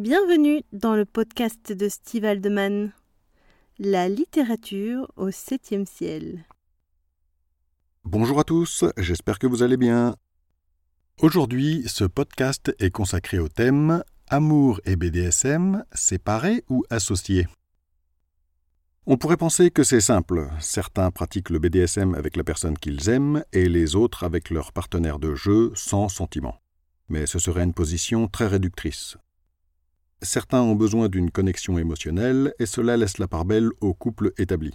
Bienvenue dans le podcast de Steve Aldeman, La littérature au septième ciel. Bonjour à tous, j'espère que vous allez bien. Aujourd'hui, ce podcast est consacré au thème Amour et BDSM, séparés ou associés On pourrait penser que c'est simple, certains pratiquent le BDSM avec la personne qu'ils aiment et les autres avec leur partenaire de jeu sans sentiment. Mais ce serait une position très réductrice. Certains ont besoin d'une connexion émotionnelle et cela laisse la part belle aux couples établis.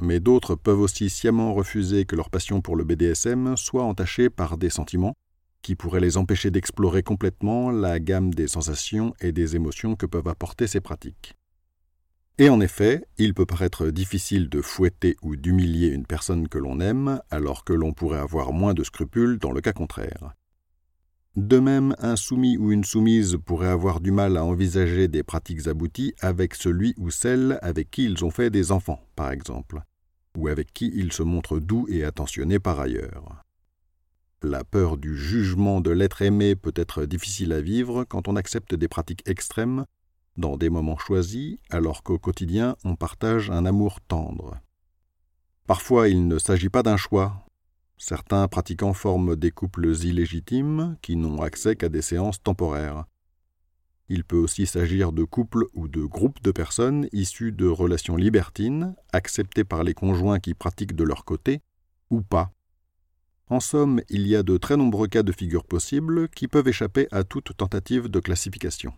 Mais d'autres peuvent aussi sciemment refuser que leur passion pour le BDSM soit entachée par des sentiments qui pourraient les empêcher d'explorer complètement la gamme des sensations et des émotions que peuvent apporter ces pratiques. Et en effet, il peut paraître difficile de fouetter ou d'humilier une personne que l'on aime alors que l'on pourrait avoir moins de scrupules dans le cas contraire. De même, un soumis ou une soumise pourrait avoir du mal à envisager des pratiques abouties avec celui ou celle avec qui ils ont fait des enfants, par exemple, ou avec qui ils se montrent doux et attentionnés par ailleurs. La peur du jugement de l'être aimé peut être difficile à vivre quand on accepte des pratiques extrêmes dans des moments choisis, alors qu'au quotidien on partage un amour tendre. Parfois il ne s'agit pas d'un choix, Certains pratiquants forment des couples illégitimes qui n'ont accès qu'à des séances temporaires. Il peut aussi s'agir de couples ou de groupes de personnes issus de relations libertines, acceptées par les conjoints qui pratiquent de leur côté, ou pas. En somme, il y a de très nombreux cas de figure possibles qui peuvent échapper à toute tentative de classification.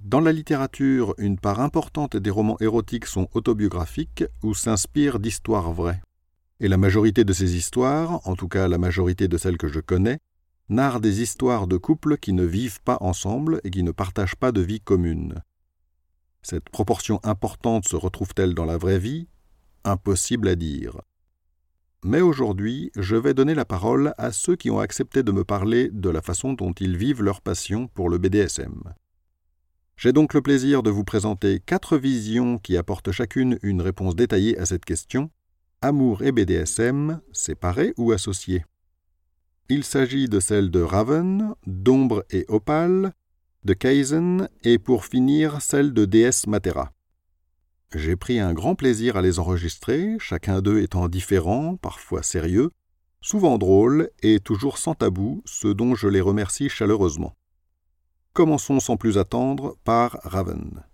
Dans la littérature, une part importante des romans érotiques sont autobiographiques ou s'inspirent d'histoires vraies. Et la majorité de ces histoires, en tout cas la majorité de celles que je connais, narrent des histoires de couples qui ne vivent pas ensemble et qui ne partagent pas de vie commune. Cette proportion importante se retrouve-t-elle dans la vraie vie? Impossible à dire. Mais aujourd'hui, je vais donner la parole à ceux qui ont accepté de me parler de la façon dont ils vivent leur passion pour le BDSM. J'ai donc le plaisir de vous présenter quatre visions qui apportent chacune une réponse détaillée à cette question, Amour et BDSM, séparés ou associés. Il s'agit de celles de Raven, d'Ombre et Opale, de Kaizen et pour finir celle de DS Matera. J'ai pris un grand plaisir à les enregistrer, chacun d'eux étant différent, parfois sérieux, souvent drôle et toujours sans tabou, ce dont je les remercie chaleureusement. Commençons sans plus attendre par Raven.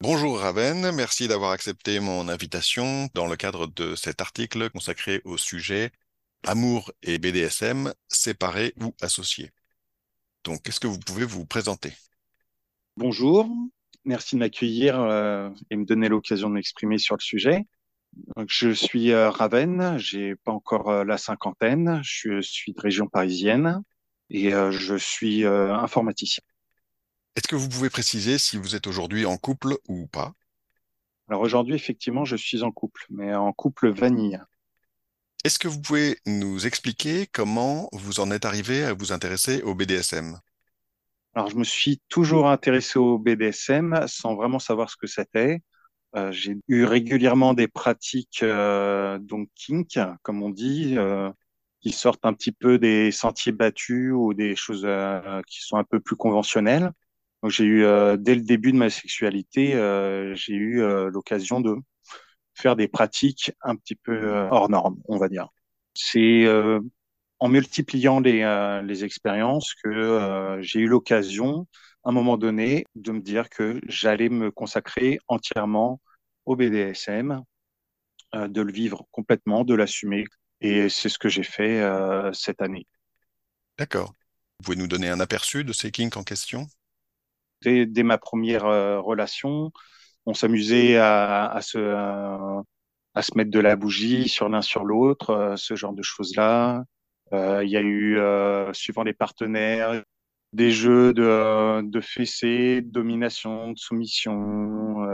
Bonjour Raven, merci d'avoir accepté mon invitation dans le cadre de cet article consacré au sujet Amour et BDSM séparés ou associés. Donc, est-ce que vous pouvez vous présenter? Bonjour, merci de m'accueillir euh, et me donner l'occasion de m'exprimer sur le sujet. je suis euh, Raven, j'ai pas encore euh, la cinquantaine, je suis de région parisienne et je suis informaticien. Est-ce que vous pouvez préciser si vous êtes aujourd'hui en couple ou pas? Alors aujourd'hui, effectivement, je suis en couple, mais en couple vanille. Est-ce que vous pouvez nous expliquer comment vous en êtes arrivé à vous intéresser au BDSM Alors je me suis toujours intéressé au BDSM sans vraiment savoir ce que c'était. Euh, j'ai eu régulièrement des pratiques euh, donc kink, comme on dit, euh, qui sortent un petit peu des sentiers battus ou des choses qui sont un peu plus conventionnelles. J'ai eu euh, dès le début de ma sexualité, euh, j'ai eu euh, l'occasion de faire des pratiques un petit peu hors normes, on va dire. C'est en multipliant les, les expériences que j'ai eu l'occasion, à un moment donné, de me dire que j'allais me consacrer entièrement au BDSM, de le vivre complètement, de l'assumer. Et c'est ce que j'ai fait cette année. D'accord. Vous pouvez nous donner un aperçu de ces kinks en question? Dès, ma première euh, relation, on s'amusait à, se, mettre de la bougie sur l'un sur l'autre, euh, ce genre de choses-là. Euh, il y a eu, suivant les partenaires, des jeux de, de fessées, de domination, de soumission,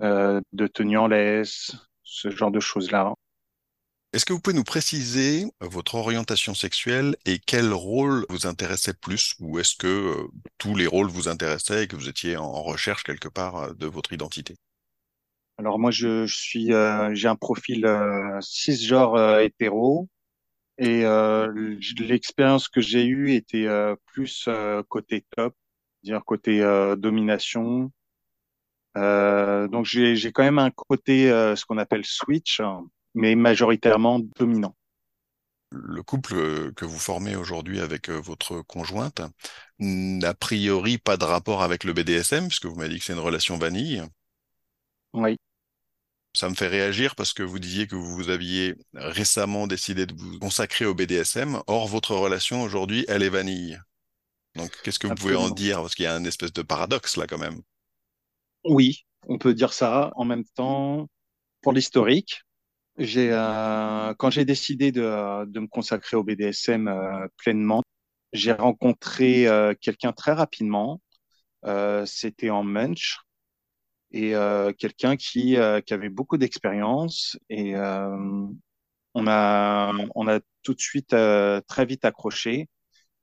de tenue en laisse, ce genre de choses-là. Est-ce que vous pouvez nous préciser euh, votre orientation sexuelle et quel rôle vous intéressait plus ou est-ce que euh, tous les rôles vous intéressaient et que vous étiez en recherche quelque part euh, de votre identité? Alors moi je, suis j'ai un profil cisgenre hétéro Et l'expérience que j'ai eue était plus côté top, dire côté domination. donc j'ai quand même un côté ce qu'on appelle switch, mais majoritairement dominant le couple que vous formez aujourd'hui avec votre conjointe n'a priori pas de rapport avec le BDSM, puisque vous m'avez dit que c'est une relation vanille. Oui. Ça me fait réagir parce que vous disiez que vous aviez récemment décidé de vous consacrer au BDSM. Or, votre relation aujourd'hui, elle est vanille. Donc, qu'est-ce que vous pouvez en dire? Parce qu'il y a un espèce de paradoxe là quand même. Oui, on peut dire ça. En même temps, pour l'historique, j'ai euh, quand j'ai décidé de, de, me consacrer au BDSM euh, pleinement, j'ai rencontré euh, quelqu'un très rapidement. Euh, c'était en Munch. Et quelqu'un qui, qui avait beaucoup d'expérience. Et on a on a tout de suite très vite accroché.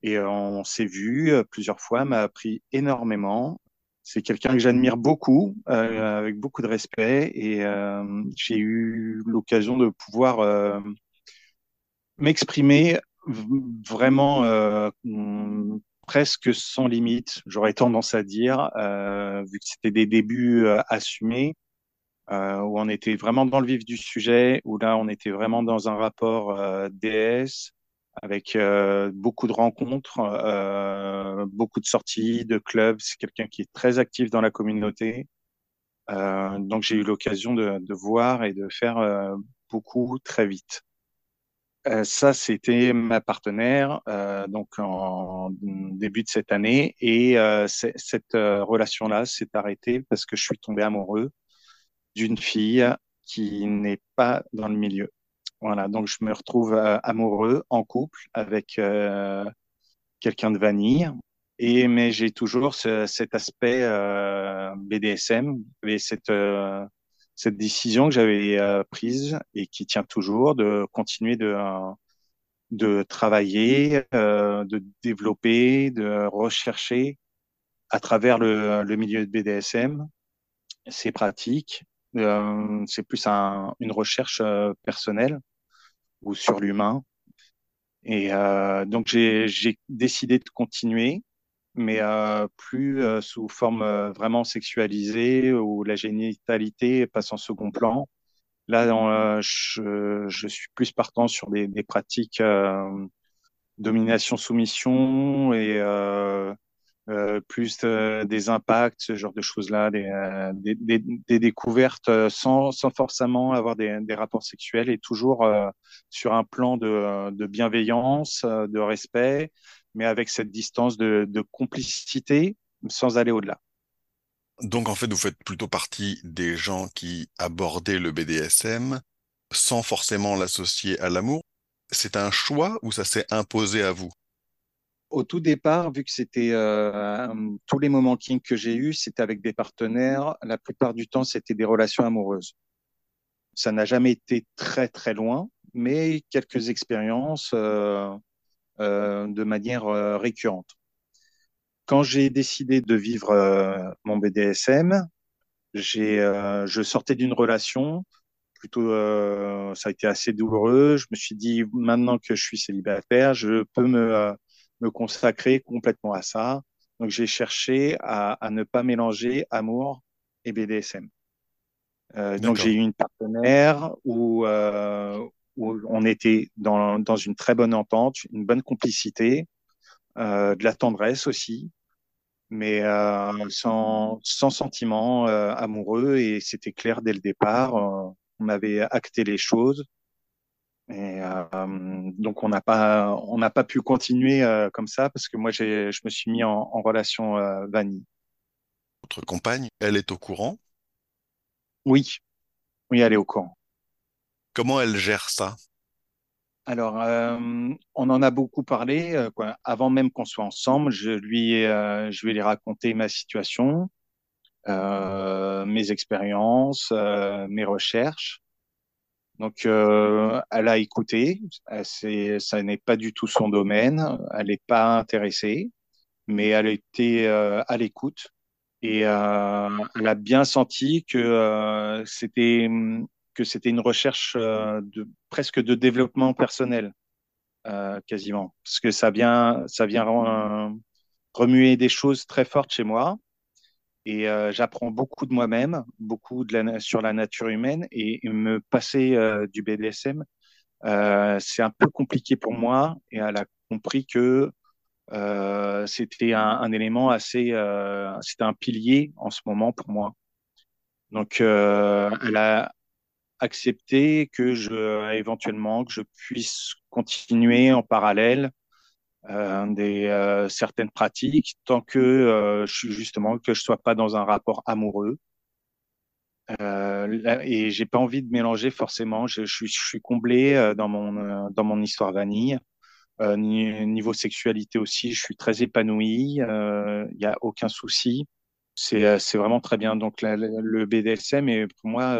Et on s'est vu plusieurs fois, m'a appris énormément c'est quelqu'un que j'admire beaucoup, euh, avec beaucoup de respect, et euh, j'ai eu l'occasion de pouvoir euh, m'exprimer vraiment presque sans limite, j'aurais tendance à dire, vu que c'était des débuts assumés, où on était vraiment dans le vif du sujet, où là on était vraiment dans un rapport DS, avec euh, beaucoup de rencontres, euh, beaucoup de sorties, de clubs. C'est quelqu'un qui est très actif dans la communauté. Euh, donc j'ai eu l'occasion de, de, voir et de faire beaucoup très vite. Ça, c'était ma partenaire donc en début de cette année et cette relation-là s'est arrêtée parce que je suis tombé amoureux d'une fille qui n'est pas dans le milieu. Voilà, donc je me retrouve euh, amoureux, en couple avec euh, quelqu'un de vanille. Et mais j'ai toujours ce, cet aspect euh, BDSM et cette cette décision que j'avais prise et qui tient toujours de continuer de de travailler, de développer, de rechercher à travers le, milieu de BDSM ces pratiques. c'est plus un, une recherche personnelle ou sur l'humain. Et euh, donc j'ai décidé de continuer, mais euh, plus euh, sous forme euh, vraiment sexualisée où la génitalité passe en second plan. Là, je, je, suis plus partant sur des, des pratiques domination-soumission et euh, plus euh, des impacts, ce genre de choses-là, des, euh, des, des, des, découvertes sans, sans forcément avoir des, des rapports sexuels et toujours sur un plan de, de bienveillance, de respect, mais avec cette distance de, de complicité sans aller au-delà. Donc en fait, vous faites plutôt partie des gens qui abordaient le BDSM sans forcément l'associer à l'amour. C'est un choix ou ça s'est imposé à vous? Au tout départ, vu que c'était euh, tous les moments King que j'ai eus, c'était avec des partenaires. La plupart du temps, c'était des relations amoureuses. Ça n'a jamais été très très loin, mais quelques expériences euh, euh, de manière récurrente. Quand j'ai décidé de vivre mon BDSM, j'ai, je sortais d'une relation plutôt, ça a été assez douloureux. Je me suis dit maintenant que je suis célibataire, je peux me me consacrer complètement à ça. Donc j'ai cherché à, à, ne pas mélanger amour et BDSM. Euh, donc j'ai eu une partenaire où, euh, où on était dans, dans une très bonne entente, une bonne complicité, euh, de la tendresse aussi, mais euh, sans, sans sentiment euh, amoureux et c'était clair dès le départ. Euh, on avait acté les choses et euh, donc on n'a pas on n'a pas pu continuer euh, comme ça parce que moi j'ai je me suis mis en, en relation euh, vanille. Votre compagne, elle est au courant? Oui, oui, elle est au courant. Comment elle gère ça? Alors euh, on en a beaucoup parlé euh, quoi. avant même qu'on soit ensemble. Je lui euh, je vais lui raconter ma situation, mes expériences, mes recherches. Donc, euh, elle a écouté. Ça n'est pas du tout son domaine. Elle n'est pas intéressée, mais elle était euh, à l'écoute et euh, elle a bien senti que euh, c'était que c'était une recherche de presque de développement personnel. quasiment, parce que ça vient, ça vient remuer des choses très fortes chez moi. Et j'apprends beaucoup de moi-même, beaucoup de la, sur la nature humaine, et, me passer du BDSM, c'est un peu compliqué pour moi. Et elle a compris que euh, c'était un, un, élément assez, euh, c'était un pilier en ce moment pour moi. Donc, euh, elle a accepté que je, éventuellement, que je puisse continuer en parallèle euh, des euh, certaines pratiques tant que euh, je suis justement que je sois pas dans un rapport amoureux. et j'ai pas envie de mélanger forcément. Je, je, je suis comblé dans mon dans mon histoire vanille. Euh, niveau sexualité aussi, je suis très épanoui. Il euh, n'y a aucun souci. C'est euh, c'est vraiment très bien. Donc le BDSM est pour moi,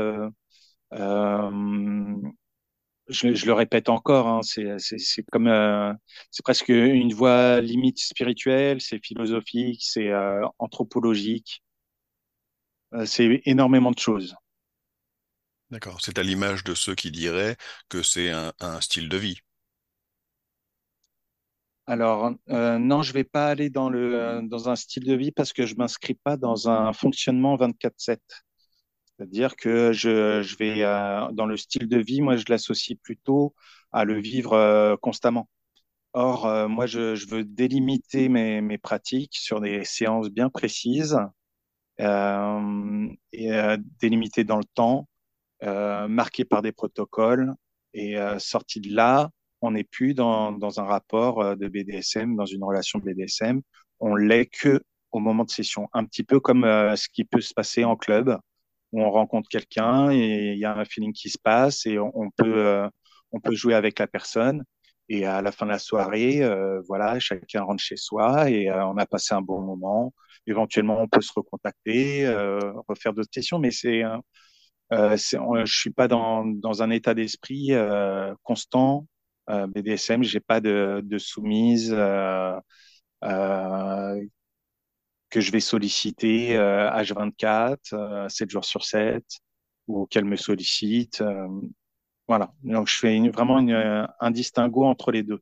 je, je, le répète encore, hein, c'est comme c'est presque une voie limite spirituelle, c'est philosophique, c'est anthropologique, c'est énormément de choses. D'accord. C'est à l'image de ceux qui diraient que c'est un, un style de vie. Alors, euh, non, je vais pas aller dans, le, dans un style de vie parce que je m'inscris pas dans un fonctionnement 24-7. C'est-à-dire que je, vais euh, dans le style de vie, moi, je l'associe plutôt à le vivre euh, constamment. Or, euh, moi, je, veux délimiter mes, pratiques sur des séances bien précises et délimitées dans le temps, marquées par des protocoles et sorties de là, on n'est plus dans, dans, un rapport de BDSM, dans une relation BDSM. On l'est que au moment de session. Un petit peu comme ce qui peut se passer en club, on rencontre quelqu'un et il y a un feeling qui se passe et on, peut, euh, on peut jouer avec la personne. Et à la fin de la soirée, voilà, chacun rentre chez soi et on a passé un bon moment. Éventuellement, on peut se recontacter, refaire d'autres sessions, mais c'est euh, je suis pas dans, dans un état d'esprit constant euh, BDSM, j'ai pas de, de soumise euh, euh, que je vais solliciter H24, 7 jours sur 7, ou qu'elle me sollicite. voilà. Donc je fais vraiment une, un distinguo entre les deux.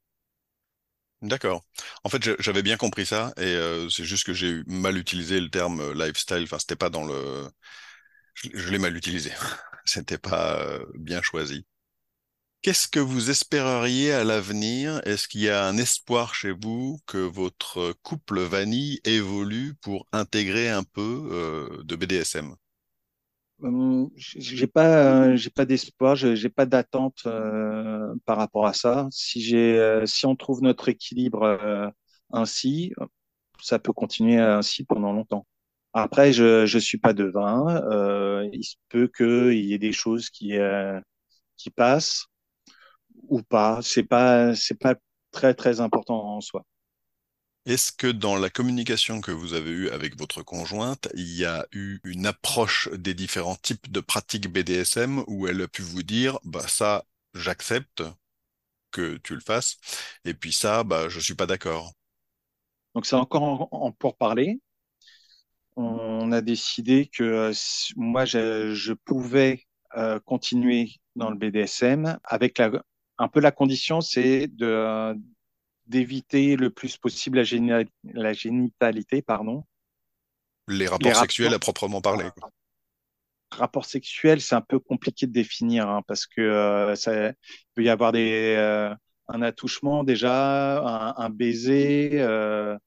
D'accord. En fait, j'avais bien compris ça, et euh, c'est juste que j'ai mal utilisé le terme lifestyle. Enfin, c'était pas dans le. Je, je l'ai mal utilisé. C'était pas bien choisi. Qu'est-ce que vous espéreriez à l'avenir? Est-ce qu'il y a un espoir chez vous que votre couple vanille évolue pour intégrer un peu euh, de BDSM? Hum, j'ai pas, j'ai pas d'espoir, j'ai pas d'attente euh, par rapport à ça. Si j'ai, euh, si on trouve notre équilibre ainsi, ça peut continuer ainsi pendant longtemps. Après, je je suis pas devin. il se peut qu'il y ait des choses qui qui passent ou pas. C'est pas, c'est pas très très important en soi. Est-ce que dans la communication que vous avez eue avec votre conjointe, il y a eu une approche des différents types de pratiques BDSM où elle a pu vous dire, bah ça, j'accepte que tu le fasses, et puis ça, bah je suis pas d'accord. Donc c'est encore en, pour parler. On a décidé que euh, moi je, je pouvais euh, continuer dans le BDSM avec la, un peu la condition, c'est de d'éviter le plus possible la, la génitalité, pardon. Les rapports sexuels à proprement parler. Rapports sexuels, c'est un peu compliqué de définir hein, parce que euh, ça peut y avoir des euh, un attouchement déjà, un, baiser. Euh,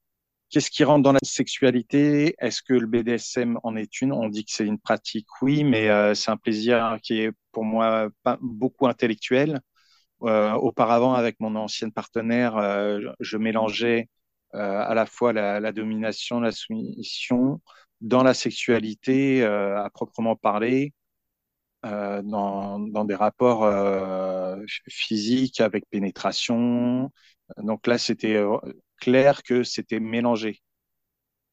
Qu'est-ce qui rentre dans la sexualité? Est-ce que le BDSM en est une? On dit que c'est une pratique, oui, mais c'est un plaisir qui est pour moi pas beaucoup intellectuel. Euh, auparavant, avec mon ancienne partenaire, euh, je mélangeais euh, à la fois la, domination, la soumission dans la sexualité à proprement parler, dans, des rapports physiques avec pénétration. Donc là, c'était clair que c'était mélangé.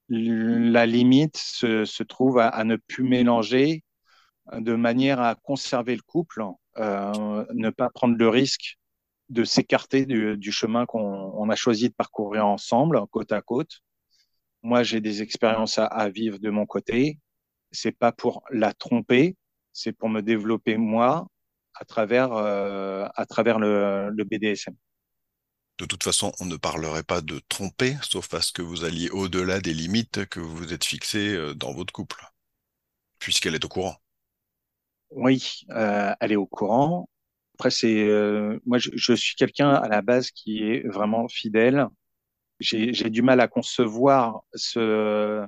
La limite se, trouve à, ne plus mélanger de manière à conserver le couple ne pas prendre le risque de s'écarter du, chemin qu'on a choisi de parcourir ensemble, côte à côte. Moi, j'ai des expériences à, vivre de mon côté. C'est pas pour la tromper, c'est pour me développer moi à travers euh, à travers le, le BDSM. De toute façon, on ne parlerait pas de tromper, sauf à ce que vous alliez au-delà des limites que vous vous êtes fixées euh, dans votre couple, puisqu'elle est au courant. Oui, euh, elle au courant. Après, c'est euh, moi, je, je suis quelqu'un à la base qui est vraiment fidèle. J'ai du mal à concevoir ce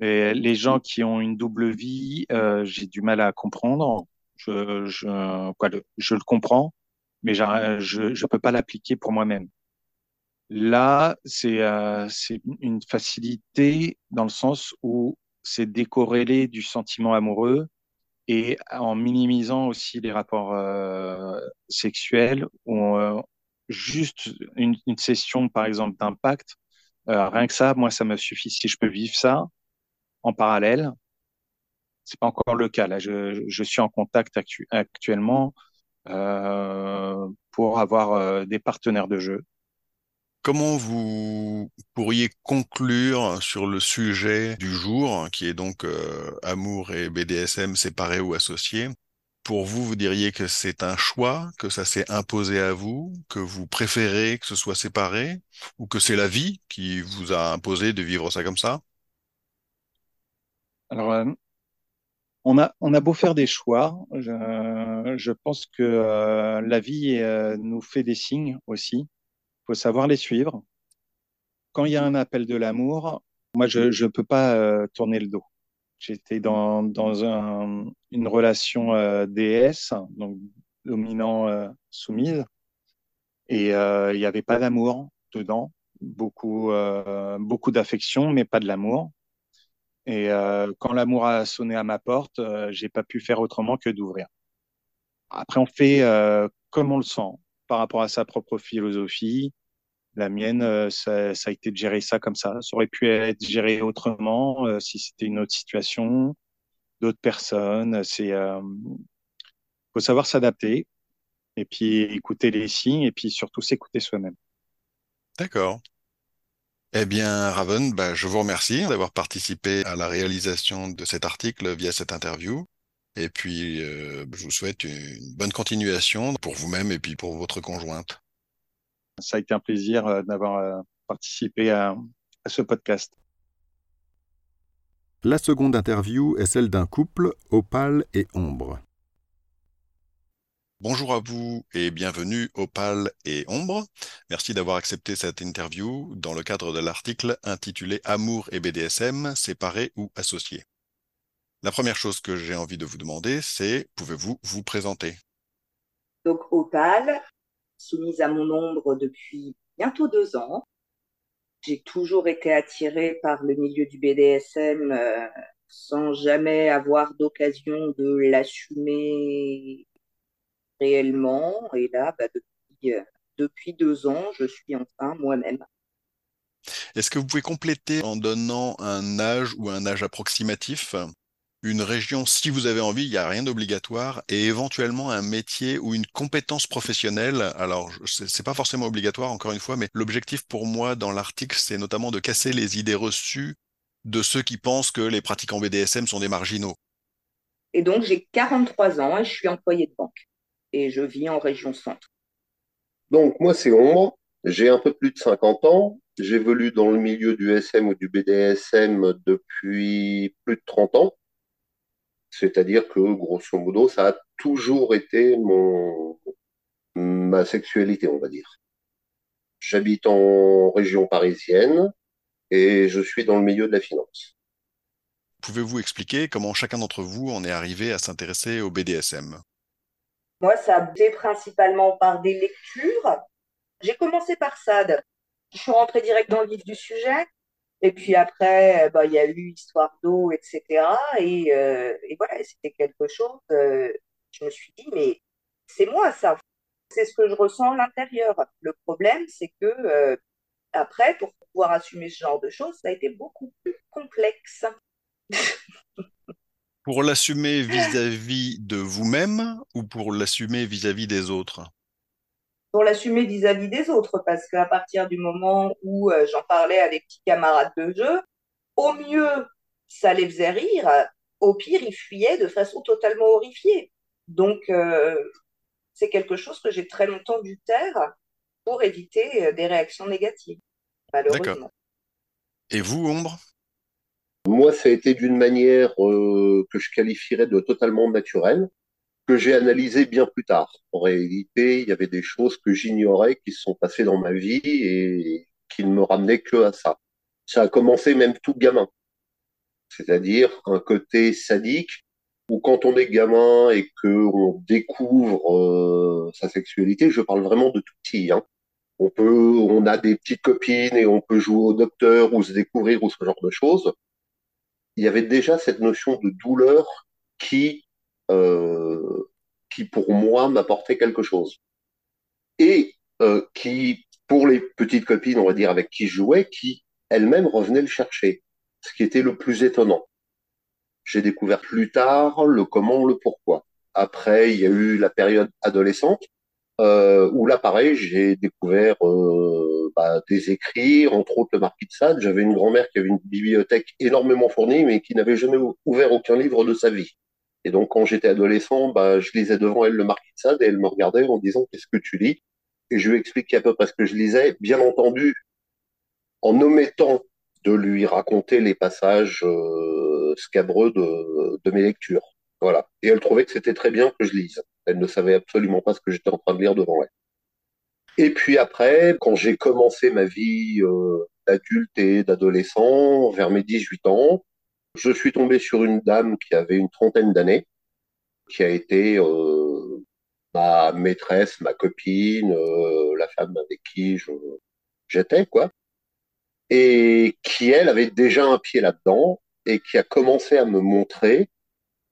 et les gens qui ont une double vie. euh, j'ai du mal à comprendre. Je je quoi, le- je le comprends, mais je je peux pas l'appliquer pour moi-même. Là, c'est euh, une facilité dans le sens où c'est décorrélé du sentiment amoureux et en minimisant aussi les rapports euh, sexuels ou euh, juste une, session par exemple d'impact euh, rien que ça moi ça me suffit si je peux vivre ça en parallèle. C'est pas encore le cas. Là je, suis en contact actu- actuellement euh, pour avoir des partenaires de jeu Comment vous pourriez conclure sur le sujet du jour, qui est donc euh, amour et BDSM séparés ou associés? Pour vous, vous diriez que c'est un choix, que ça s'est imposé à vous, que vous préférez que ce soit séparé, ou que c'est la vie qui vous a imposé de vivre ça comme ça? alors euh, on a beau faire des choix je, pense que euh, la vie nous fait des signes aussi faut savoir les suivre quand il y a un appel de l'amour, moi, je je peux pas euh, tourner le dos. J'étais dans, dans un, une relation euh, déesse, donc dominant, euh, soumise, et euh, il n'y avait pas d'amour dedans, beaucoup, beaucoup d'affection, mais pas de l'amour. Et quand l'amour a sonné à ma porte, j'ai pas pu faire autrement que d'ouvrir. Après, on fait comme on le sent par rapport à sa propre philosophie. La mienne, euh, ça, a été de gérer ça comme ça. Ça aurait pu être géré autrement euh, si c'était une autre situation, d'autres personnes. C'est, euh, faut savoir s'adapter et puis écouter les signes et puis surtout s'écouter soi-même. D'accord. Eh bien, Raven, bah, je vous remercie d'avoir participé à la réalisation de cet article via cette interview. Et puis, je vous souhaite une bonne continuation pour vous-même et puis pour votre conjointe. Ça a été un plaisir euh, d'avoir euh, participé à, à ce podcast. La seconde interview est celle d'un couple, Opale et Ombre. Bonjour à vous et bienvenue Opale et Ombre. Merci d'avoir accepté cette interview dans le cadre de l'article intitulé Amour et BDSM, séparés ou associés. La première chose que j'ai envie de vous demander, c'est pouvez-vous vous présenter? Donc Opale, soumise à mon ombre depuis bientôt deux ans. J'ai toujours été attirée par le milieu du BDSM euh, sans jamais avoir d'occasion de l'assumer réellement. Et là, bah, depuis, euh, depuis deux ans, je suis enfin moi-même. Est-ce que vous pouvez compléter en donnant un âge ou un âge approximatif, une région si vous avez envie, il n'y a rien d'obligatoire, et éventuellement un métier ou une compétence professionnelle. Alors, c'est pas forcément obligatoire, encore une fois, mais l'objectif pour moi dans l'article, c'est notamment de casser les idées reçues de ceux qui pensent que les pratiquants BDSM sont des marginaux. Et donc, j'ai 43 ans et je suis employée de banque. Et je vis en région centre. Donc, moi, c'est Ombre. J'ai un peu plus de 50 ans. J'évolue dans le milieu du SM ou du BDSM depuis plus de 30 ans. C'est-à-dire que, grosso modo, ça a toujours été mon, ma sexualité, on va dire. J'habite en région parisienne et je suis dans le milieu de la finance. Pouvez-vous expliquer comment chacun d'entre vous en est arrivé à s'intéresser au BDSM? Moi, ça a été principalement par des lectures. J'ai commencé par ça. Je suis rentrée direct dans le vif du sujet. Et puis après, euh, bah, il y a eu Histoire d'eau, etc. Et, euh, et voilà, c'était quelque chose. euh, je me suis dit, mais c'est moi ça. C'est ce que je ressens à l'intérieur. Le problème, c'est que après, pour pouvoir assumer ce genre de choses, ça a été beaucoup plus complexe. Pour l'assumer vis-à-vis de vous-même ou pour l'assumer vis-à-vis des autres? Pour l'assumer vis-à-vis des autres, parce qu'à partir du moment où euh, j'en parlais à des petits camarades de jeu, au mieux, ça les faisait rire, au pire, ils fuyaient de façon totalement horrifiée. Donc, euh, c'est quelque chose que j'ai très longtemps dû taire, pour éviter des réactions négatives, malheureusement. Et vous, Ombre? Moi, ça a été d'une manière que je qualifierais de totalement naturelle que j'ai analysé bien plus tard. En réalité, il y avait des choses que j'ignorais qui se sont passées dans ma vie et qui ne me ramenaient que à ça. Ça a commencé même tout gamin. C'est-à-dire un côté sadique où quand on est gamin et qu'on découvre euh, sa sexualité, je parle vraiment de tout petit, hein. On peut, on a des petites copines et on peut jouer au docteur ou se découvrir ou ce genre de choses. Il y avait déjà cette notion de douleur qui qui pour moi m'apportait quelque chose. Et euh, qui, pour les petites copines, on va dire, avec qui je jouais, qui elles-mêmes revenaient le chercher, ce qui était le plus étonnant. J'ai découvert plus tard le comment, le pourquoi. Après, il y a eu la période adolescente, euh, où là, pareil, j'ai découvert euh, bah, des écrits, entre autres le Marquis de Sade. J'avais une grand-mère qui avait une bibliothèque énormément fournie, mais qui n'avait jamais ouvert aucun livre de sa vie. Et donc, quand j'étais adolescent, bah, je lisais devant elle le Marquis de Sade et elle me regardait en disant Qu'est-ce que tu lis? Et je lui expliquais à peu près ce que je lisais, bien entendu, en omettant de lui raconter les passages euh, scabreux de, de mes lectures. Voilà. Et elle trouvait que c'était très bien que je lise. Elle ne savait absolument pas ce que j'étais en train de lire devant elle. Et puis après, quand j'ai commencé ma vie euh, d'adulte et d'adolescent, vers mes 18 ans, je suis tombé sur une dame qui avait une trentaine d'années, qui a été euh, ma maîtresse, ma copine, euh, la femme avec qui j'étais, quoi. Et qui, elle, avait déjà un pied là-dedans et qui a commencé à me montrer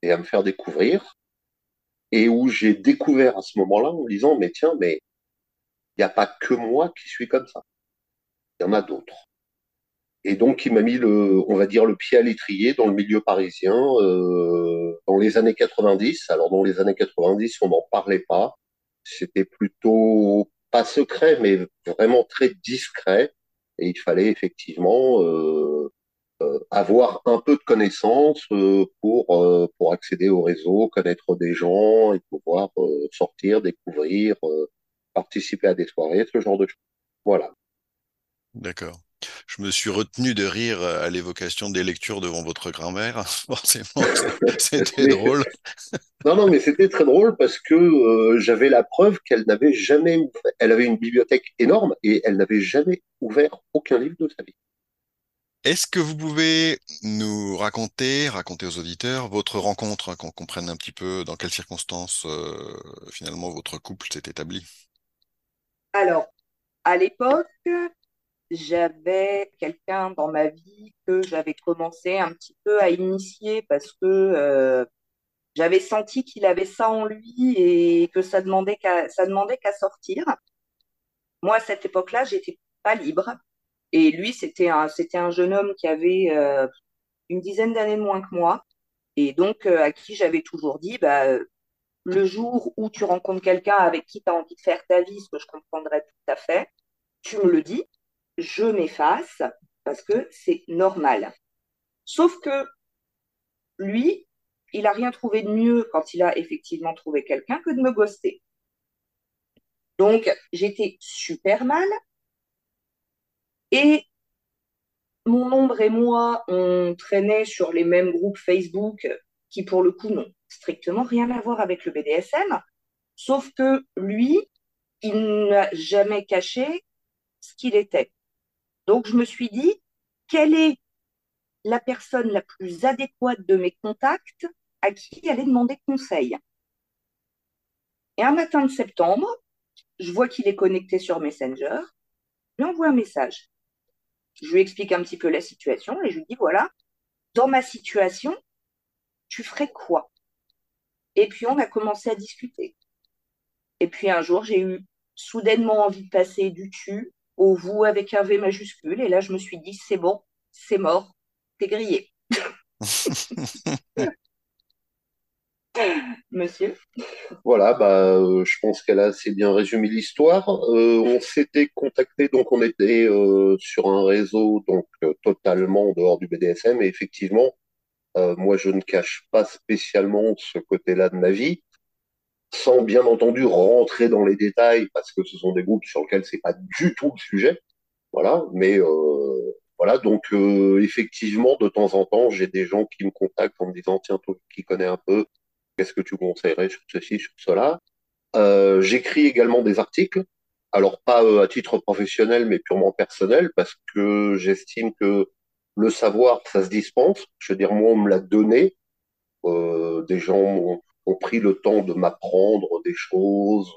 et à me faire découvrir. Et où j'ai découvert à ce moment-là en disant, mais tiens, mais il n'y a pas que moi qui suis comme ça. Il y en a d'autres. Et donc, il m'a mis le, on va dire, le pied à l'étrier dans le milieu parisien euh, dans les années 90. Alors, dans les années 90, on n'en parlait pas. C'était plutôt pas secret, mais vraiment très discret. Et il fallait effectivement euh, euh, avoir un peu de connaissances euh, pour euh, pour accéder au réseau, connaître des gens et pouvoir euh, sortir, découvrir, participer à des soirées, ce genre de choses. Voilà. D'accord. Je me suis retenu de rire à l'évocation des lectures devant votre grand-mère. Forcément, c'était drôle. non, non, mais c'était très drôle parce que euh, j'avais la preuve qu'elle n'avait jamais ouvert. Elle avait une bibliothèque énorme et elle n'avait jamais ouvert aucun livre de sa vie. Est-ce que vous pouvez nous raconter, raconter aux auditeurs votre rencontre, hein, qu'on comprenne un petit peu dans quelles circonstances euh, finalement votre couple s'est établi? Alors, à l'époque, j'avais quelqu'un dans ma vie que j'avais commencé un petit peu à initier parce que euh, j'avais senti qu'il avait ça en lui et que ça demandait qu'à ça demandait qu'à sortir. Moi, à cette époque-là, j'étais pas libre. Et lui, c'était un, c'était un jeune homme qui avait euh, une dizaine d'années de moins que moi. Et donc, euh, à qui j'avais toujours dit, bah, le jour où tu rencontres quelqu'un avec qui tu as envie de faire ta vie, ce que je comprendrais tout à fait, tu me le dis je m'efface parce que c'est normal. Sauf que lui, il n'a rien trouvé de mieux quand il a effectivement trouvé quelqu'un que de me ghoster. Donc, j'étais super mal. Et mon ombre et moi, on traînait sur les mêmes groupes Facebook qui, pour le coup, n'ont strictement rien à voir avec le BDSM. Sauf que lui, il n'a jamais caché ce qu'il était. Donc, je me suis dit, quelle est la personne la plus adéquate de mes contacts à qui aller demander conseil? Et un matin de septembre, je vois qu'il est connecté sur Messenger, je lui envoie un message. Je lui explique un petit peu la situation et je lui dis, voilà, dans ma situation, tu ferais quoi? Et puis on a commencé à discuter. Et puis un jour, j'ai eu soudainement envie de passer du tu au vous avec un V majuscule. Et là, je me suis dit, c'est bon, c'est mort, t'es grillé. Monsieur Voilà, bah, euh, je pense qu'elle a assez bien résumé l'histoire. Euh, on s'était contacté, donc on était euh, sur un réseau donc totalement en dehors du BDSM. Et effectivement, moi, je ne cache pas spécialement ce côté-là de ma vie. Sans bien entendu rentrer dans les détails parce que ce sont des groupes sur lesquels c'est pas du tout le sujet. Voilà, mais euh, voilà, donc euh, effectivement, de temps en temps, j'ai des gens qui me contactent en me disant tiens, toi qui connais un peu, qu'est-ce que tu conseillerais sur ceci, sur cela? Euh, J'écris également des articles, alors pas euh, à titre professionnel, mais purement personnel, parce que j'estime que le savoir, ça se dispense. Je veux dire, moi, on me l'a donné. Euh, des gens ont, pris le temps de m'apprendre des choses,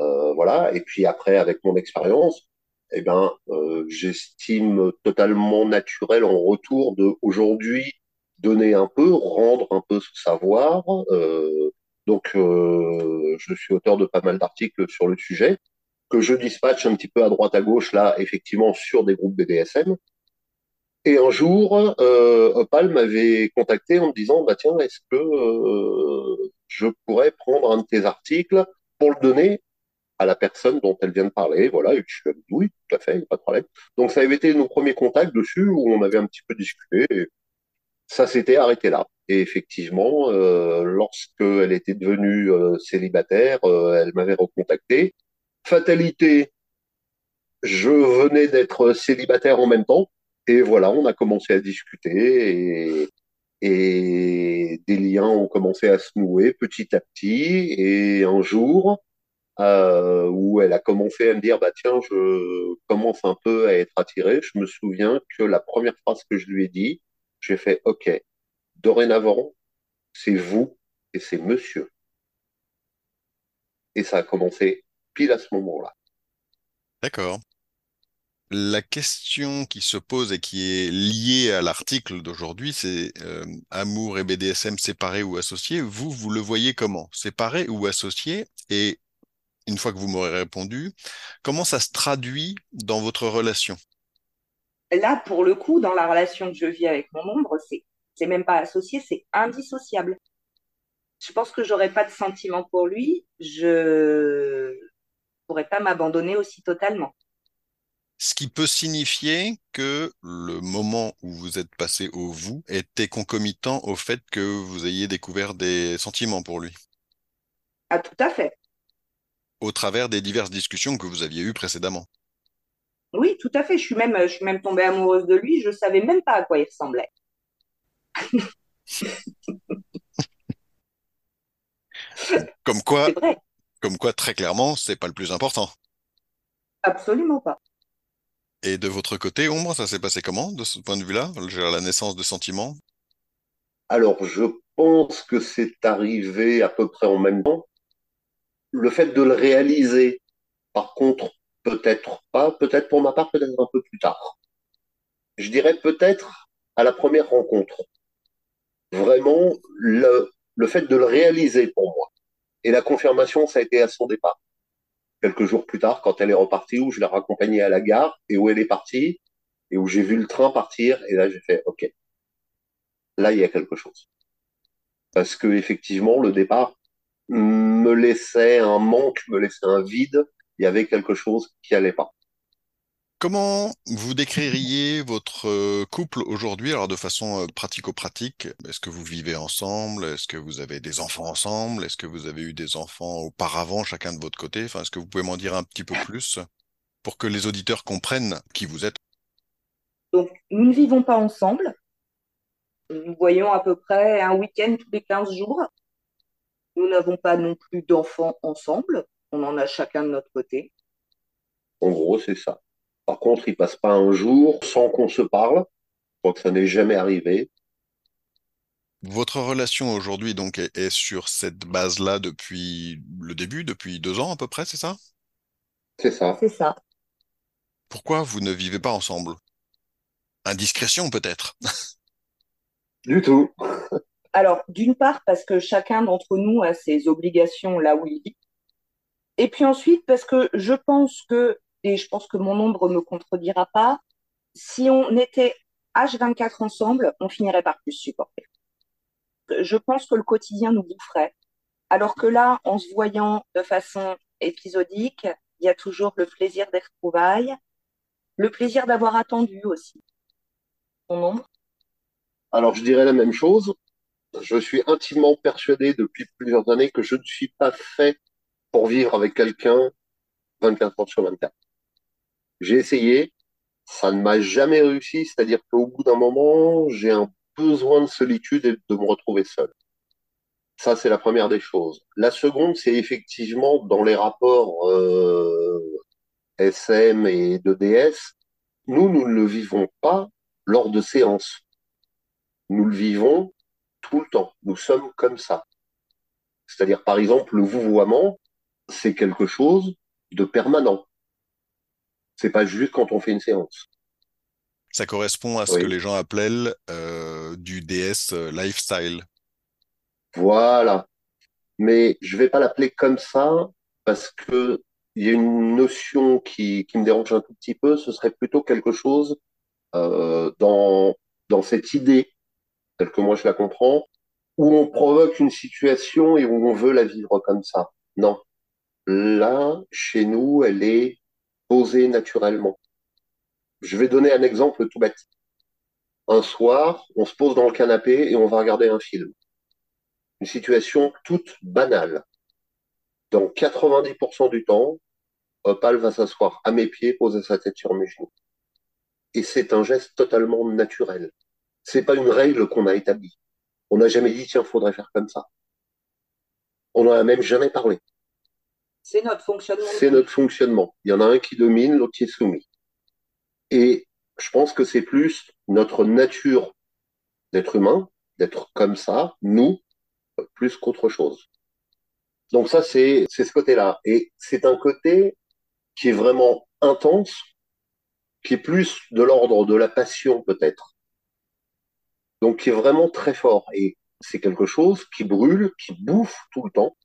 euh, voilà. Et puis après, avec mon expérience, eh ben, euh, j'estime totalement naturel en retour de aujourd'hui donner un peu, rendre un peu ce savoir. Euh, donc, je suis auteur de pas mal d'articles sur le sujet que je dispatche un petit peu à droite à gauche là, effectivement, sur des groupes BDSM. Et un jour, euh, Opal m'avait contacté en me disant, bah tiens, est-ce que euh, je pourrais prendre un de tes articles pour le donner à la personne dont elle vient de parler, voilà, et je suis dit oui, tout à fait, pas de problème. Donc ça avait été nos premiers contacts dessus où on avait un petit peu discuté. Et ça s'était arrêté là. Et effectivement, euh, lorsqu'elle était devenue euh, célibataire, euh, elle m'avait recontacté. Fatalité, je venais d'être célibataire en même temps. Et voilà, on a commencé à discuter et, des liens ont commencé à se nouer petit à petit. Et un jour, euh, où elle a commencé à me dire, bah tiens, je commence un peu à être attiré, je me souviens que la première phrase que je lui ai dit, j'ai fait, OK, dorénavant, c'est vous et c'est monsieur. Et ça a commencé pile à ce moment-là. D'accord. La question qui se pose et qui est liée à l'article d'aujourd'hui, c'est euh, amour et BDSM séparés ou associés. Vous, vous le voyez comment? Séparés ou associés? Et une fois que vous m'aurez répondu, comment ça se traduit dans votre relation? Là, pour le coup, dans la relation que je vis avec mon ombre, c'est c'est même pas associé, c'est indissociable. Je pense que j'aurais pas de sentiment pour lui, je pourrais pas m'abandonner aussi totalement. Ce qui peut signifier que le moment où vous êtes passé au vous était concomitant au fait que vous ayez découvert des sentiments pour lui. Ah, tout à fait. Au travers des diverses discussions que vous aviez eues précédemment. Oui, tout à fait. Je suis même, je suis même tombée amoureuse de lui. Je savais même pas à quoi il ressemblait. comme quoi, comme quoi, très clairement, c'est pas le plus important. Absolument pas. Et de votre côté, Ombre, ça s'est passé comment de ce point de vue-là, la naissance de sentiments? Alors, je pense que c'est arrivé à peu près en même temps. Le fait de le réaliser, par contre, peut-être pas, peut-être pour ma part, peut-être un peu plus tard. Je dirais peut-être à la première rencontre. Vraiment, le, le fait de le réaliser pour moi. Et la confirmation, ça a été à son départ. Quelques jours plus tard, quand elle est repartie, où je l'ai raccompagnée à la gare et où elle est partie, et où j'ai vu le train partir, et là j'ai fait OK. Là, il y a quelque chose. Parce que effectivement, le départ me laissait un manque, me laissait un vide. Il y avait quelque chose qui allait pas. Comment vous décririez votre euh, couple aujourd'hui, alors de façon euh, pratico-pratique? Est-ce que vous vivez ensemble? Est-ce que vous avez des enfants ensemble? Est-ce que vous avez eu des enfants auparavant, chacun de votre côté? Enfin, est-ce que vous pouvez m'en dire un petit peu plus pour que les auditeurs comprennent qui vous êtes? Donc, nous ne vivons pas ensemble. Nous voyons à peu près un week-end tous les 15 jours. Nous n'avons pas non plus d'enfants ensemble. On en a chacun de notre côté. En gros, c'est ça. Par contre, il passe pas un jour sans qu'on se parle. Je crois que ça n'est jamais arrivé. Votre relation aujourd'hui donc est, est sur cette base-là depuis le début, depuis deux ans à peu près, c'est ça? C'est ça. C'est ça. Pourquoi vous ne vivez pas ensemble? Indiscrétion peut-être. Du tout. Alors, d'une part, parce que chacun d'entre nous a ses obligations là où il vit. Et puis ensuite, parce que je pense que, et je pense que mon ombre ne me contredira pas, si on était H24 ensemble, on finirait par plus supporter. Je pense que le quotidien nous boufferait. Alors que là, en se voyant de façon épisodique, il y a toujours le plaisir des retrouvailles, le plaisir d'avoir attendu aussi son ombre? Alors, je dirais la même chose. je suis intimement persuadé depuis plusieurs années que je ne suis pas fait pour vivre avec quelqu'un 24 heures sur 24. J'ai essayé, ça ne m'a jamais réussi, c'est-à-dire qu'au bout d'un moment, j'ai un besoin de solitude et de me retrouver seul. Ça, c'est la première des choses. La seconde, c'est effectivement dans les rapports euh, SM et DS, nous, nous ne le vivons pas lors de séances. Nous le vivons tout le temps. Nous sommes comme ça. C'est-à-dire, par exemple, le vouvoiement, c'est quelque chose de permanent. C'est pas juste quand on fait une séance. Ça correspond à ce que les gens appellent euh, du DS euh, lifestyle. Voilà. Mais je vais pas l'appeler comme ça parce que il y a une notion qui, qui me dérange un tout petit peu. Ce serait plutôt quelque chose euh, dans, dans cette idée, telle que moi je la comprends, où on provoque une situation et où on veut la vivre comme ça. Non. Là, chez nous, elle est posée naturellement. Je vais donner un exemple tout bête. Un soir, on se pose dans le canapé et on va regarder un film. Une situation toute banale. Dans 90% du temps, Opal va s'asseoir à mes pieds, poser sa tête sur mes genoux. Et c'est un geste totalement naturel. C'est pas une règle qu'on a établie. On n'a jamais dit, tiens, faudrait faire comme ça. On n'en a même jamais parlé. C'est notre fonctionnement. C'est notre fonctionnement. Il y en a un qui domine, l'autre qui est soumis. Et je pense que c'est plus notre nature d'être humain, d'être comme ça, nous, plus qu'autre chose. Donc ça, c'est ce côté-là. Et c'est un côté qui est vraiment intense, qui est plus de l'ordre de la passion peut-être. Donc qui est vraiment très fort. Et c'est quelque chose qui brûle, qui bouffe tout le temps.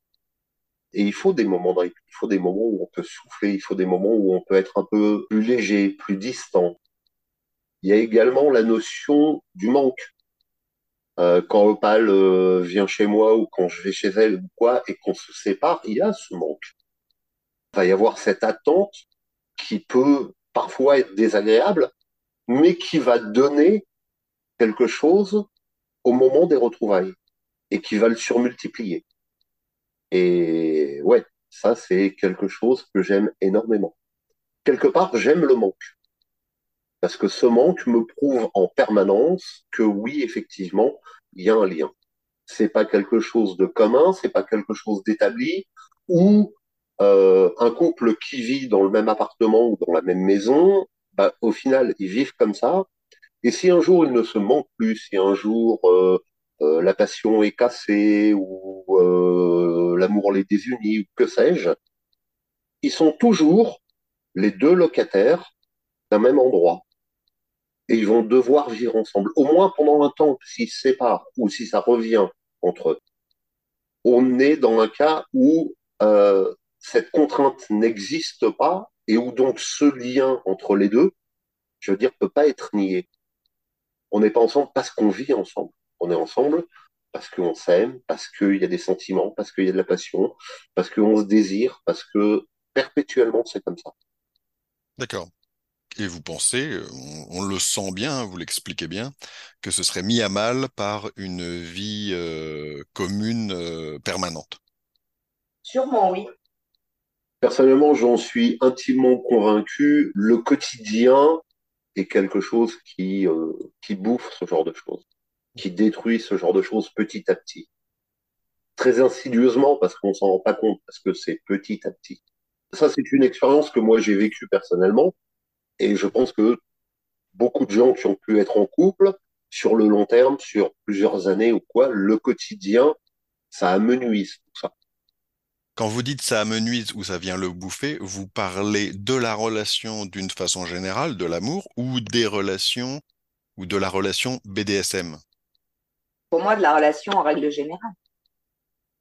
Et il faut des moments il faut des moments où on peut souffler, il faut des moments où on peut être un peu plus léger, plus distant. Il y a également la notion du manque. Euh, quand Opal euh, vient chez moi ou quand je vais chez elle ou quoi, et qu'on se sépare, il y a ce manque. Il va y avoir cette attente qui peut parfois être désagréable, mais qui va donner quelque chose au moment des retrouvailles et qui va le surmultiplier. Et ouais, ça c'est quelque chose que j'aime énormément. Quelque part, j'aime le manque. Parce que ce manque me prouve en permanence que oui, effectivement, il y a un lien. C'est pas quelque chose de commun, c'est pas quelque chose d'établi, ou euh, un couple qui vit dans le même appartement ou dans la même maison, bah, au final, ils vivent comme ça. Et si un jour ils ne se manquent plus, si un jour euh, euh, la passion est cassée ou les désunit ou que sais-je, ils sont toujours les deux locataires d'un même endroit. Et ils vont devoir vivre ensemble, au moins pendant un temps, s'ils se séparent ou si ça revient entre eux. On est dans un cas où euh, cette contrainte n'existe pas et où donc ce lien entre les deux, je veux dire, peut pas être nié. On n'est pas ensemble parce qu'on vit ensemble. On est ensemble parce qu'on s'aime, parce qu'il y a des sentiments, parce qu'il y a de la passion, parce qu'on se désire, parce que perpétuellement c'est comme ça. D'accord. Et vous pensez, on, le sent bien, vous l'expliquez bien, que ce serait mis à mal par une vie euh, commune euh, permanente? Sûrement, oui. Personnellement, j'en suis intimement convaincu. Le quotidien est quelque chose qui, euh, qui bouffe ce genre de choses qui détruit ce genre de choses petit à petit. Très insidieusement parce qu'on s'en rend pas compte, parce que c'est petit à petit. Ça, c'est une expérience que moi j'ai vécue personnellement et je pense que beaucoup de gens qui ont pu être en couple sur le long terme, sur plusieurs années ou quoi, le quotidien, ça amenuise tout ça. Quand vous dites ça amenuise ou ça vient le bouffer, vous parlez de la relation d'une façon générale, de l'amour, ou des relations, ou de la relation BDSM pour moi, de la relation en règle générale.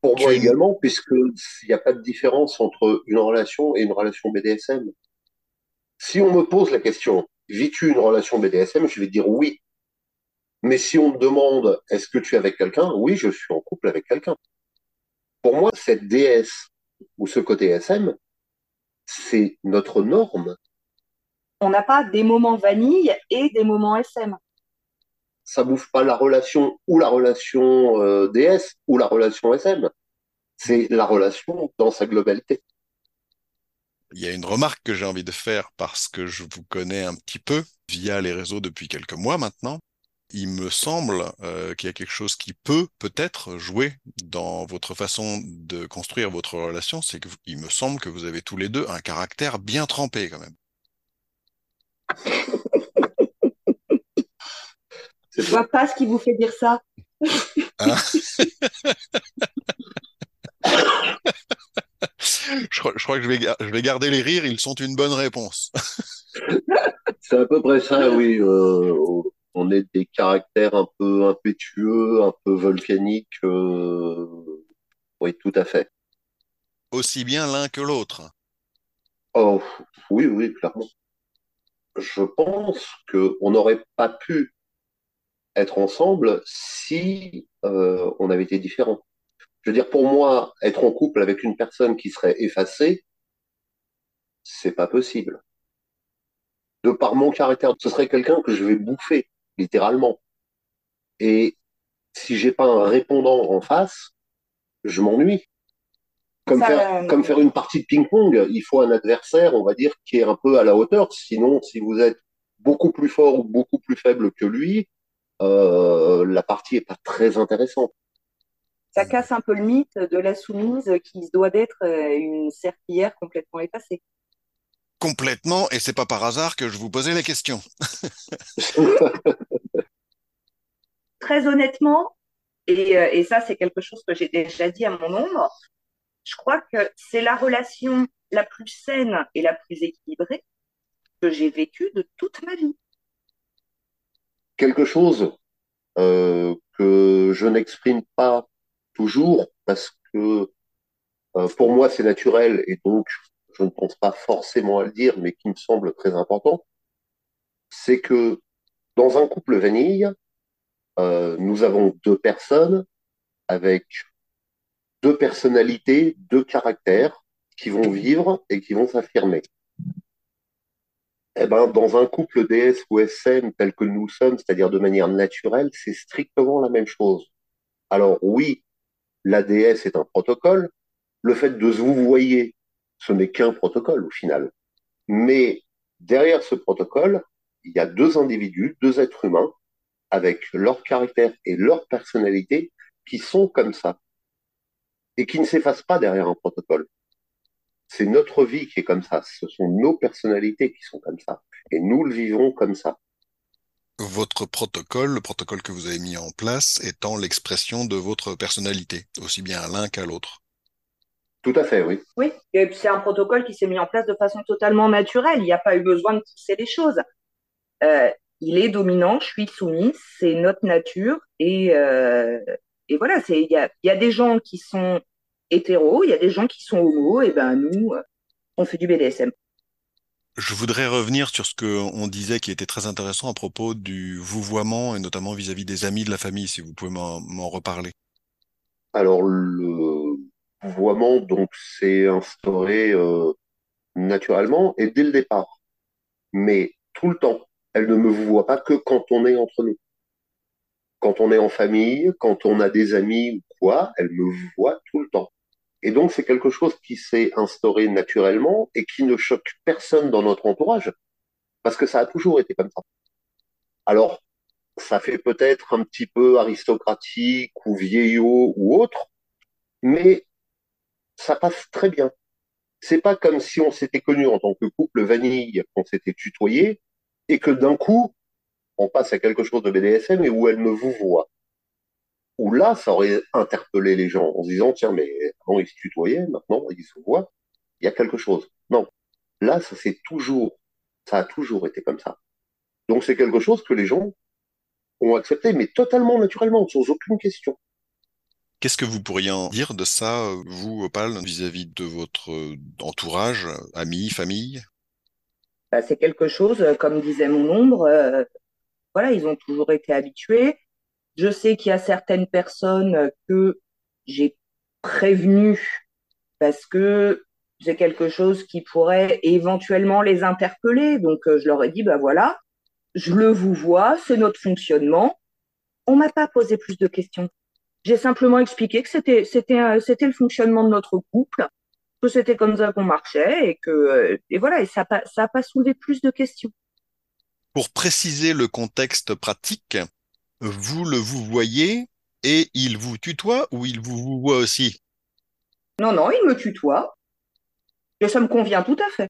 Pour moi également, puisqu'il n'y a pas de différence entre une relation et une relation BDSM. Si on me pose la question, vis-tu une relation BDSM Je vais dire oui. Mais si on me demande, est-ce que tu es avec quelqu'un? Oui, je suis en couple avec quelqu'un. Pour moi, cette DS ou ce côté SM, c'est notre norme. On n'a pas des moments vanille et des moments SM. Ça bouffe pas la relation ou la relation euh, DS ou la relation SM. C'est la relation dans sa globalité. Il y a une remarque que j'ai envie de faire parce que je vous connais un petit peu via les réseaux depuis quelques mois maintenant. Il me semble euh, qu'il y a quelque chose qui peut peut-être jouer dans votre façon de construire votre relation, c'est qu'il me semble que vous avez tous les deux un caractère bien trempé quand même. Je vois pas ce qui vous fait dire ça. Hein je, crois, je, crois, que je vais, je vais garder les rires, ils sont une bonne réponse. C'est à peu près ça, oui. Euh, on est des caractères un peu impétueux, un peu volcaniques. Euh... Oui, tout à fait. Aussi bien l'un que l'autre. Oh, oui, oui, clairement. Je pense qu'on n'aurait pas pu être ensemble si euh, on avait été différents. Je veux dire, pour moi, être en couple avec une personne qui serait effacée, c'est pas possible. De par mon caractère, ce serait quelqu'un que je vais bouffer, littéralement. Et si j'ai pas un répondant en face, je m'ennuie. Comme, faire, euh, comme faire une partie de ping-pong, il faut un adversaire, on va dire, qui est un peu à la hauteur. Sinon, si vous êtes beaucoup plus fort ou beaucoup plus faible que lui, la partie est pas très intéressante. Ça casse un peu le mythe de la soumise qui doit d'être euh, une serpillière complètement effacée. Complètement, et c'est pas par hasard que je vous posais la question. Très honnêtement, et, euh, et ça c'est quelque chose que j'ai déjà dit à mon ombre, je crois que c'est la relation la plus saine et la plus équilibrée que j'ai vécue de toute ma vie quelque chose euh, que je n'exprime pas toujours parce que euh, pour moi c'est naturel et donc je ne pense pas forcément à le dire, mais qui me semble très important, c'est que dans un couple vanille, euh, nous avons deux personnes avec deux personnalités, deux caractères qui vont vivre et qui vont s'affirmer eh ben, dans un couple DS ou SM tel que nous sommes, c'est-à-dire de manière naturelle, c'est strictement la même chose. Alors oui, l'ADS est un protocole. Le fait de vous voyer, ce n'est qu'un protocole au final. Mais derrière ce protocole, il y a deux individus, deux êtres humains, avec leur caractère et leur personnalité, qui sont comme ça. Et qui ne s'effacent pas derrière un protocole c'est notre vie qui est comme ça. Ce sont nos personnalités qui sont comme ça. Et nous le vivons comme ça. Votre protocole, le protocole que vous avez mis en place, étant l'expression de votre personnalité, aussi bien à l'un qu'à l'autre. Tout à fait, oui. Oui, et c'est un protocole qui s'est mis en place de façon totalement naturelle. Il n'y a pas eu besoin de pousser les choses. Euh, il est dominant, je suis soumise, c'est notre nature. Et, euh, et voilà, il y a, y a des gens qui sont hétéro, il y a des gens qui sont homo, et ben nous, euh, on fait du BDSM. Je voudrais revenir sur ce qu'on disait qui était très intéressant à propos du vouvoiement et notamment vis-à-vis des amis de la famille, si vous pouvez m'en reparler. Alors le vouvoiement, donc, c'est instauré euh, naturellement et dès le départ, mais tout le temps. Elle ne me voit pas que quand on est entre nous. Quand on est en famille, quand on a des amis ou quoi, elle me voit tout le temps. Et donc, c'est quelque chose qui s'est instauré naturellement et qui ne choque personne dans notre entourage, parce que ça a toujours été comme ça. Alors, ça fait peut-être un petit peu aristocratique ou vieillot ou autre, mais ça passe très bien. C'est pas comme si on s'était connu en tant que couple vanille, qu'on s'était tutoyé, et que d'un coup, on passe à quelque chose de BDSM et où elle me vous voit où là, ça aurait interpellé les gens en se disant, tiens, mais avant ils se tutoyaient, maintenant ils se voient, il y a quelque chose. Non. Là, ça c'est toujours, ça a toujours été comme ça. Donc c'est quelque chose que les gens ont accepté, mais totalement naturellement, sans aucune question. Qu'est-ce que vous pourriez en dire de ça, vous, Opal, vis-à-vis de votre entourage, amis, famille? Bah, C'est quelque chose, comme disait mon ombre, euh, voilà, ils ont toujours été habitués. Je sais qu'il y a certaines personnes que j'ai prévenues parce que c'est quelque chose qui pourrait éventuellement les interpeller. Donc, euh, je leur ai dit, bah voilà, je le vous vois, c'est notre fonctionnement. on m'a pas posé plus de questions. J'ai simplement expliqué que c'était c'était c'était le fonctionnement de notre couple, que c'était comme ça qu'on marchait et que et voilà et ça n'a ça pas soulevé plus de questions. Pour préciser le contexte pratique, vous le vous voyez et il vous tutoie ou il vous, vous voit aussi? Non, non, il me tutoie. Et ça me convient tout à fait.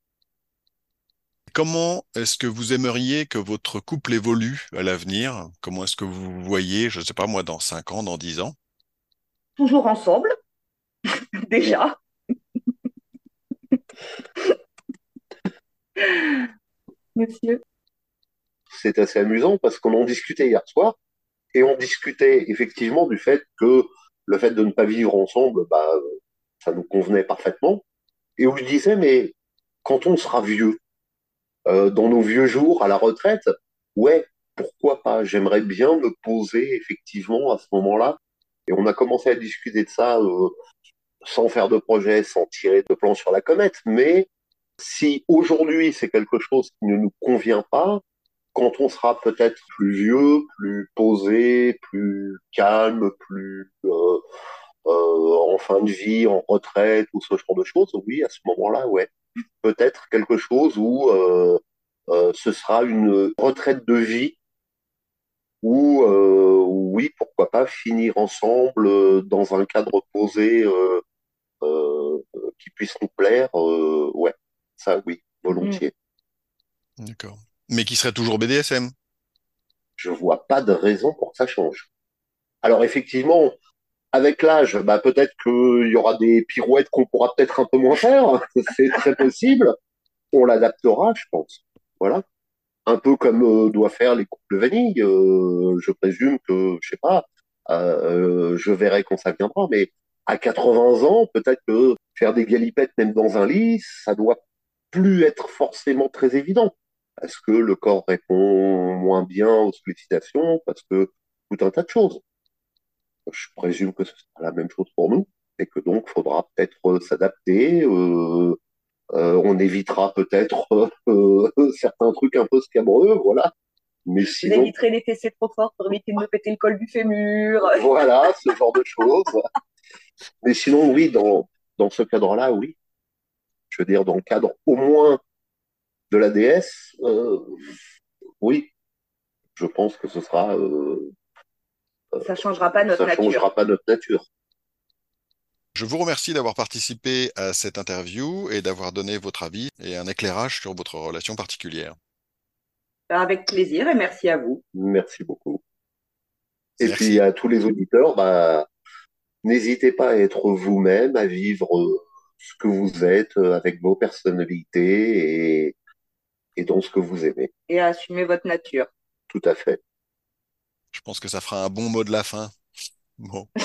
Comment est-ce que vous aimeriez que votre couple évolue à l'avenir? Comment est-ce que vous vous voyez, je ne sais pas moi, dans 5 ans, dans 10 ans? Toujours ensemble, déjà. Monsieur C'est assez amusant parce qu'on en discutait hier soir et on discutait effectivement du fait que le fait de ne pas vivre ensemble, bah, ça nous convenait parfaitement. Et où je disais, mais quand on sera vieux, euh, dans nos vieux jours, à la retraite, ouais, pourquoi pas? J'aimerais bien me poser effectivement à ce moment-là. Et on a commencé à discuter de ça euh, sans faire de projet, sans tirer de plan sur la comète. Mais si aujourd'hui c'est quelque chose qui ne nous convient pas, quand on sera peut-être plus vieux, plus posé, plus calme, plus euh, euh, en fin de vie, en retraite ou ce genre de choses, oui, à ce moment-là, ouais, peut-être quelque chose où euh, ce sera une retraite de vie où, oui, pourquoi pas finir ensemble dans un cadre posé qui puisse nous plaire, ouais, ça, oui, volontiers. D'accord mais qui serait toujours BDSM. Je vois pas de raison pour que ça change. Alors effectivement, avec l'âge, bah, peut-être qu'il y aura des pirouettes qu'on pourra peut-être un peu moins faire. C'est très possible. On l'adaptera, je pense. Voilà. Un peu comme euh, doit faire les couples vanille. Euh, je présume que, je sais pas, euh, je verrai quand ça viendra. Mais à 80 ans, peut-être que faire des galipettes même dans un lit, ça doit plus être forcément très évident parce que le corps répond moins bien aux sollicitations, parce que tout un tas de choses. Je présume que ce sera la même chose pour nous et que donc faudra peut-être s'adapter. Euh, euh, on évitera peut-être euh, certains trucs un peu scabreux, voilà. Mais sinon, éviterez les fessées trop fort pour éviter de me péter le col du fémur. Voilà, ce genre de choses. Mais sinon, oui, dans, dans ce cadre-là, oui. Je veux dire, dans le cadre au moins de la déesse, euh, oui, je pense que ce sera. Euh, ça changera pas notre ça nature. changera pas notre nature. Je vous remercie d'avoir participé à cette interview et d'avoir donné votre avis et un éclairage sur votre relation particulière. Avec plaisir et merci à vous. Merci beaucoup. Et puis à tous les auditeurs, bah, n'hésitez pas à être vous-même, à vivre ce que vous êtes avec vos personnalités et, et dans ce que vous aimez. Et à assumer votre nature. Tout à fait. Je pense que ça fera un bon mot de la fin. Bon.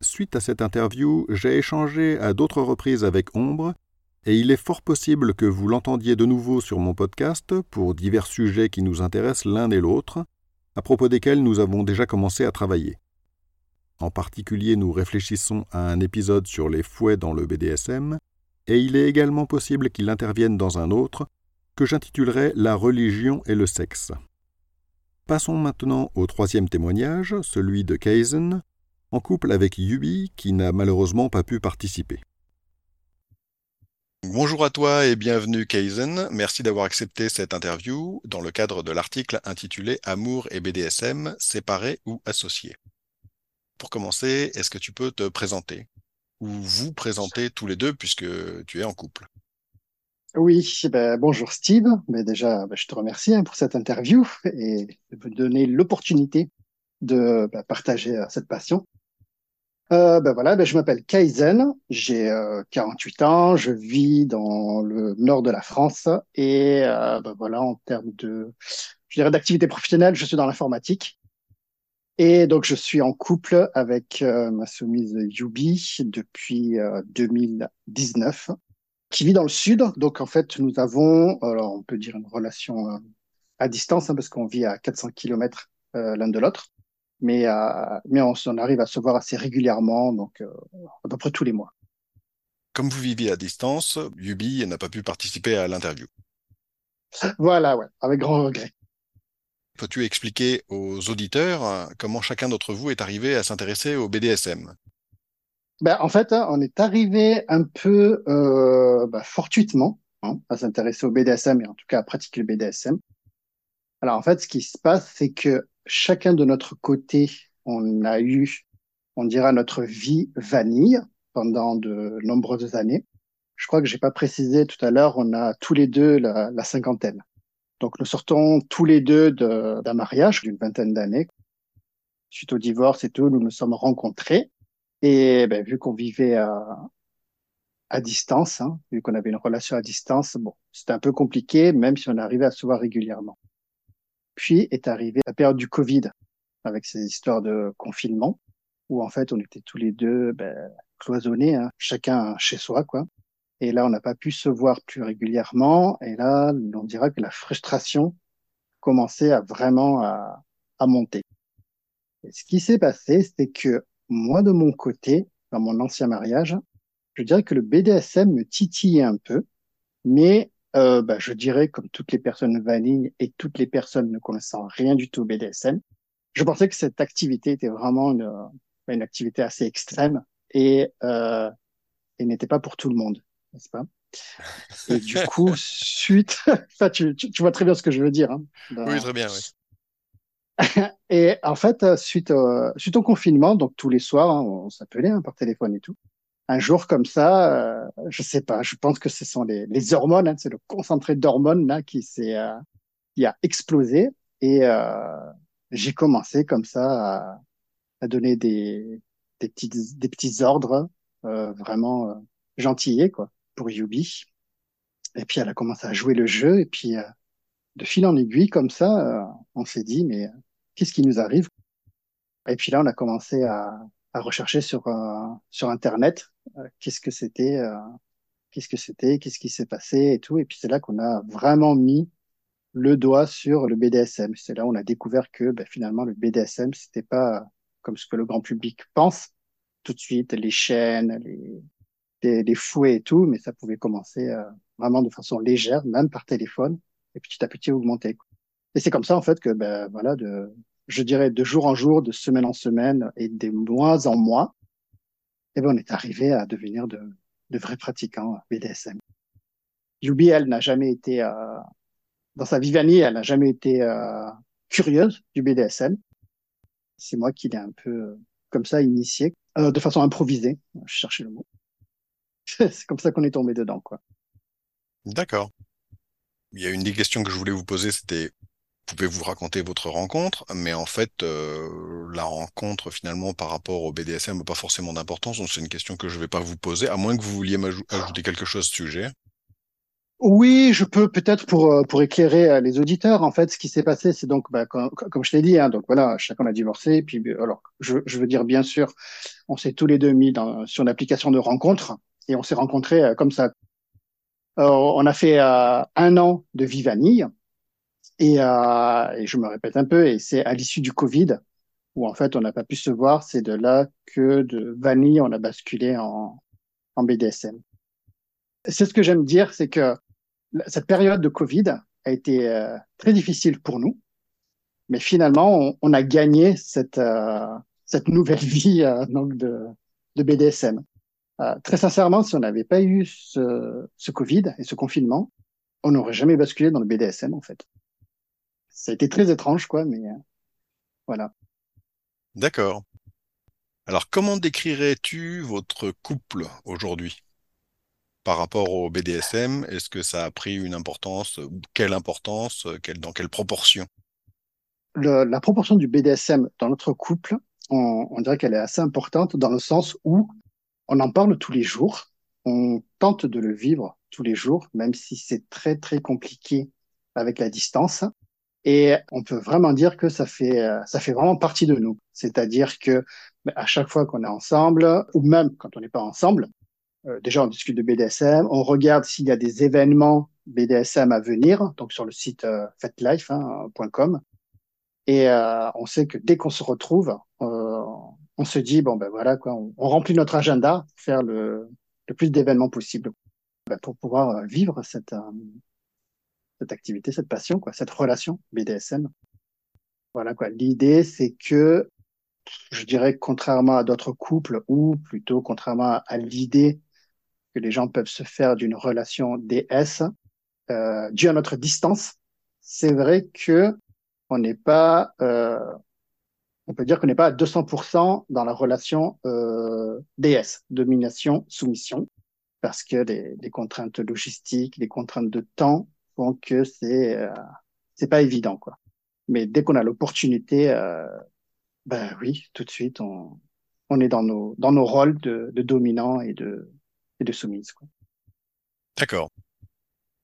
Suite à cette interview, j'ai échangé à d'autres reprises avec Ombre, et il est fort possible que vous l'entendiez de nouveau sur mon podcast pour divers sujets qui nous intéressent l'un et l'autre, à propos desquels nous avons déjà commencé à travailler. En particulier, nous réfléchissons à un épisode sur les fouets dans le BDSM, et il est également possible qu'il intervienne dans un autre, que j'intitulerai La religion et le sexe. Passons maintenant au troisième témoignage, celui de Kaizen, en couple avec Yubi, qui n'a malheureusement pas pu participer. Bonjour à toi et bienvenue Kaizen. Merci d'avoir accepté cette interview dans le cadre de l'article intitulé Amour et BDSM, séparés ou associés. Pour commencer, est-ce que tu peux te présenter? Ou vous présenter tous les deux puisque tu es en couple oui, ben, bonjour Steve. Mais déjà, ben, je te remercie hein, pour cette interview et de me donner l'opportunité de ben, partager euh, cette passion. Euh, ben voilà, ben, je m'appelle Kaizen, j'ai euh, 48 ans, je vis dans le nord de la France et euh, ben, voilà, en termes de, je dirais d'activité professionnelle, je suis dans l'informatique. Et donc, je suis en couple avec euh, ma soumise Yubi depuis 2019 qui vit dans le sud. Donc, en fait, nous avons, alors on peut dire une relation euh, à distance, hein, parce qu'on vit à 400 km euh, l'un de l'autre. Mais, euh, mais on, on, arrive à se voir assez régulièrement, donc euh, à peu près tous les mois. Comme vous vivez à distance, Yubi n'a pas pu participer à l'interview. Voilà, ouais, avec grand regret. Peux-tu expliquer aux auditeurs euh, comment chacun d'entre vous est arrivé à s'intéresser au BDSM ben, En fait, hein, on est arrivé un peu euh, ben, fortuitement hein, à s'intéresser au BDSM et en tout cas à pratiquer le BDSM. Alors en fait, ce qui se passe, c'est que chacun de notre côté, on a eu, on dira, notre vie vanille pendant de nombreuses années. Je crois que j'ai pas précisé tout à l'heure, on a tous les deux la, la cinquantaine. Donc nous sortons tous les deux d'un mariage d'une vingtaine d'années. Suite au divorce et tout, nous nous sommes rencontrés. Et ben, vu qu'on vivait à, à distance, hein, vu qu'on avait une relation à distance, bon, c'était un peu compliqué, même si on arrivait à se voir régulièrement. Puis est arrivée la période du Covid, avec ces histoires de confinement, où en fait on était tous les deux ben, cloisonnés, hein, chacun chez soi, quoi. Et là, on n'a pas pu se voir plus régulièrement. Et là, on dira que la frustration commençait à vraiment à, à monter. Ce qui s'est passé, c'est que moi, de mon côté, dans mon ancien mariage, je dirais que le BDSM me titillait un peu, mais euh, bah, je dirais, comme toutes les personnes vanilles et toutes les personnes ne connaissant rien du tout au BDSM, je pensais que cette activité était vraiment une, une activité assez extrême et, euh, et n'était pas pour tout le monde n'est-ce pas? Et du coup, suite, enfin, tu, tu, vois très bien ce que je veux dire. Hein, Oui, très bien, oui. et en fait, suite au, suite au confinement, donc tous les soirs, hein, on s'appelait hein, par téléphone et tout. Un jour comme ça, euh, je sais pas, je pense que ce sont les, les hormones, hein, c'est le concentré d'hormones là qui s'est, euh, qui a explosé et euh, j'ai commencé comme ça à, à donner des, des petits, des petits ordres euh, vraiment euh, gentillés quoi pour Yubi. Et puis elle a commencé à jouer le jeu et puis euh, de fil en aiguille comme ça, euh, on s'est dit mais euh, qu'est-ce qui nous arrive? Et puis là on a commencé à, à rechercher sur sur internet qu'est-ce que c'était, qu'est-ce que c'était, qu'est-ce qui s'est passé et tout. Et puis c'est là qu'on a vraiment mis le doigt sur le BDSM. C'est là où on a découvert que ben, finalement le BDSM c'était pas comme ce que le grand public pense tout de suite les chaînes, les des, fouets et tout, mais ça pouvait commencer euh, vraiment de façon légère, même par téléphone, et petit à petit augmenter. Et c'est comme ça en fait que, ben voilà, de, je dirais de jour en jour, de semaine en semaine et de mois en mois, et ben on est arrivé à devenir de, de vrais pratiquants BDSM. Yubi, elle n'a jamais été euh, dans sa vie vanille, elle n'a jamais été euh, curieuse du BDSM. C'est moi qui l'ai un peu comme ça initié, de façon improvisée. Je cherchais le mot. c'est comme ça qu'on est tombé dedans, quoi. D'accord. Il y a une des questions que je voulais vous poser, c'était pouvez-vous raconter votre rencontre, mais en fait, euh, la rencontre finalement par rapport au BDSM n'a pas forcément d'importance, donc c'est une question que je ne vais pas vous poser, à moins que vous vouliez ajouter quelque chose à ce sujet. Oui, je peux peut-être pour euh, pour éclairer euh, les auditeurs. En fait, ce qui s'est passé, c'est donc bah, comme, comme, je l'ai dit, hein, donc voilà, chacun a divorcé. Puis alors, je, je veux dire bien sûr, on s'est tous les deux mis dans, sur l'application de rencontre et on s'est rencontrés euh, comme ça. on a fait euh, un an de vie vanille et, euh, et, je me répète un peu et c'est à l'issue du Covid où en fait on n'a pas pu se voir. C'est de là que de vanille on a basculé en, en BDSM. C'est ce que j'aime dire, c'est que cette période de Covid a été euh, très difficile pour nous, mais finalement on, on a gagné cette euh, cette nouvelle vie donc de, de BDSM. Euh, très sincèrement, si on n'avait pas eu ce, ce, Covid et ce confinement, on n'aurait jamais basculé dans le BDSM en fait. Ça a été très étrange, quoi, mais euh, voilà. D'accord. Alors, comment décrirais-tu votre couple aujourd'hui par rapport au BDSM Est-ce que ça a pris une importance Quelle importance quelle, Dans quelle proportion? Le, La proportion du BDSM dans notre couple, on, on dirait qu'elle est assez importante dans le sens où on en parle tous les jours, on tente de le vivre tous les jours, même si c'est très très compliqué avec la distance. Et on peut vraiment dire que ça fait euh, ça fait vraiment partie de nous. C'est-à-dire que ben, à chaque fois qu'on est ensemble, ou même quand on n'est pas ensemble, euh, déjà on discute de BDSM, on regarde s'il y a des événements BDSM à venir, donc sur le site euh, fetlife.com. Hein, et euh, on sait que dès qu'on se retrouve, euh, on se dit bon ben voilà quoi, on, remplit notre agenda, pour faire le, le plus d'événements possible ben, pour pouvoir euh, vivre cette euh, cette activité, cette passion quoi, cette relation BDSM. Voilà quoi. L'idée, c'est que, je dirais, contrairement à d'autres couples, ou plutôt contrairement à l'idée que les gens peuvent se faire d'une relation DS, euh, dû à notre distance, c'est vrai que on n'est pas, euh, on peut dire qu'on n'est pas à 200% dans la relation euh, DS, domination, soumission, parce que les, contraintes logistiques, les contraintes de temps font que c'est euh, c'est pas évident quoi. Mais dès qu'on a l'opportunité, euh, ben oui, tout de suite on on est dans nos dans nos rôles de, de dominant et de et de soumise quoi. D'accord.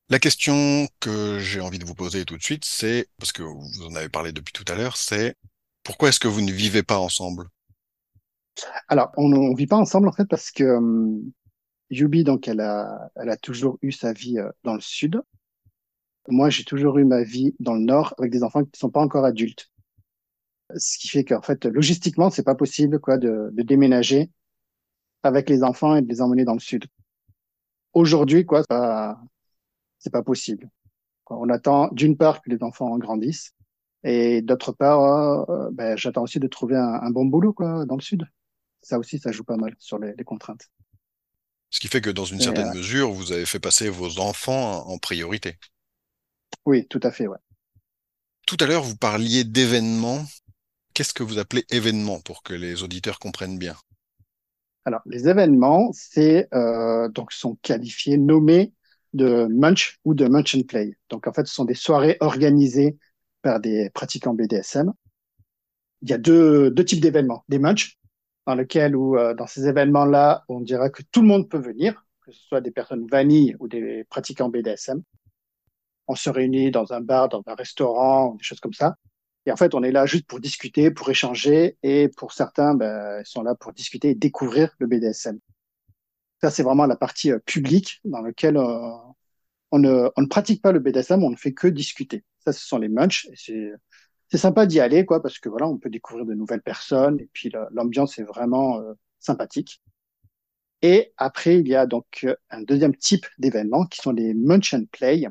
La question que j'ai envie de vous poser tout de suite, c'est, parce que vous en avez parlé depuis tout à l'heure, c'est pourquoi est-ce que vous ne vivez pas ensemble? Alors, on ne vit pas ensemble en fait parce que um, Yubi, donc, elle a, elle a toujours eu sa vie euh, dans le sud. Moi, j'ai toujours eu ma vie dans le nord avec des enfants qui ne sont pas encore adultes. Ce qui fait qu'en fait, logistiquement, c'est pas possible quoi de, de déménager avec les enfants et de les emmener dans le sud. Aujourd'hui, quoi, c'est pas possible. On attend d'une part que les enfants grandissent et d'autre part, euh, ben, j'attends aussi de trouver un, un, bon boulot quoi dans le sud. Ça aussi, ça joue pas mal sur les, les contraintes. Ce qui fait que dans une et certaine euh... mesure, vous avez fait passer vos enfants en priorité. Oui, tout à fait, ouais. Tout à l'heure, vous parliez d'événements. Qu'est-ce que vous appelez événements pour que les auditeurs comprennent bien? Alors, les événements, c'est euh, donc sont qualifiés, nommés de munch ou de munch and play. Donc en fait, ce sont des soirées organisées par des pratiquants BDSM. Il y a deux, deux types d'événements. Des munch, dans lequel ou euh, dans ces événements-là, on dira que tout le monde peut venir, que ce soit des personnes vanilles ou des pratiquants BDSM. On se réunit dans un bar, dans un restaurant, des choses comme ça. Et en fait, on est là juste pour discuter, pour échanger, et pour certains, ben, ils sont là pour discuter et découvrir le BDSM. Ça, c'est vraiment la partie euh, publique dans laquelle euh, on, ne, on ne pratique pas le BDSM, on ne fait que discuter. Ça, ce sont les munchs. C'est sympa d'y aller, quoi, parce que voilà, on peut découvrir de nouvelles personnes et puis l'ambiance est vraiment euh, sympathique. Et après, il y a donc un deuxième type d'événements qui sont les munch and play.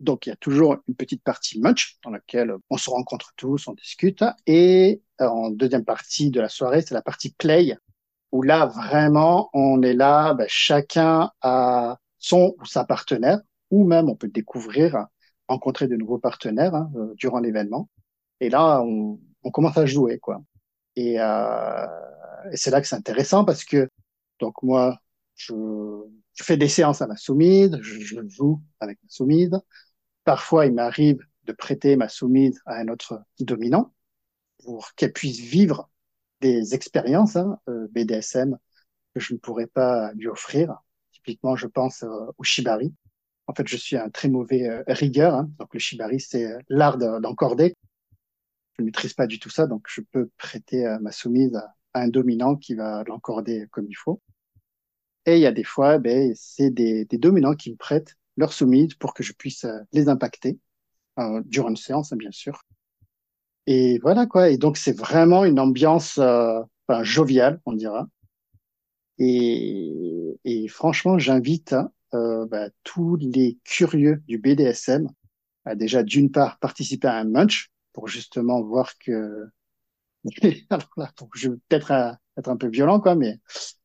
Donc, il y a toujours une petite partie munch dans laquelle on se rencontre tous, on discute. Et en deuxième partie de la soirée, c'est la partie play où là, vraiment, on est là, ben, chacun a son ou sa partenaire, ou même on peut découvrir, rencontrer de nouveaux partenaires hein, euh, durant l'événement. Et là, on, on, commence à jouer, quoi. Et, euh, et c'est là que c'est intéressant parce que, donc moi, je, je fais des séances à ma soumise, je, je, joue avec ma soumise. Parfois, il m'arrive de prêter ma soumise à un autre dominant pour qu'elle puisse vivre des expériences hein, euh, BDSM que je ne pourrais pas lui offrir. Typiquement, je pense euh, au shibari. En fait, je suis un très mauvais euh, rigueur. Hein. Donc, le shibari, c'est l'art d'encorder. Je ne maîtrise pas du tout ça, donc je peux prêter ma soumise à, un dominant qui va l'encorder comme il faut. Et il y a des fois, ben, c'est des, dominants qui me prêtent leur soumise pour que je puisse les impacter euh, durant une séance, hein, bien sûr. Et voilà quoi. Et donc c'est vraiment une ambiance euh, joviale, on dira. Et, et franchement, j'invite hein, euh, bah, tous les curieux du BDSM à déjà d'une part participer à un munch pour justement voir que alors là, je vais peut-être euh, être un peu violent quoi, mais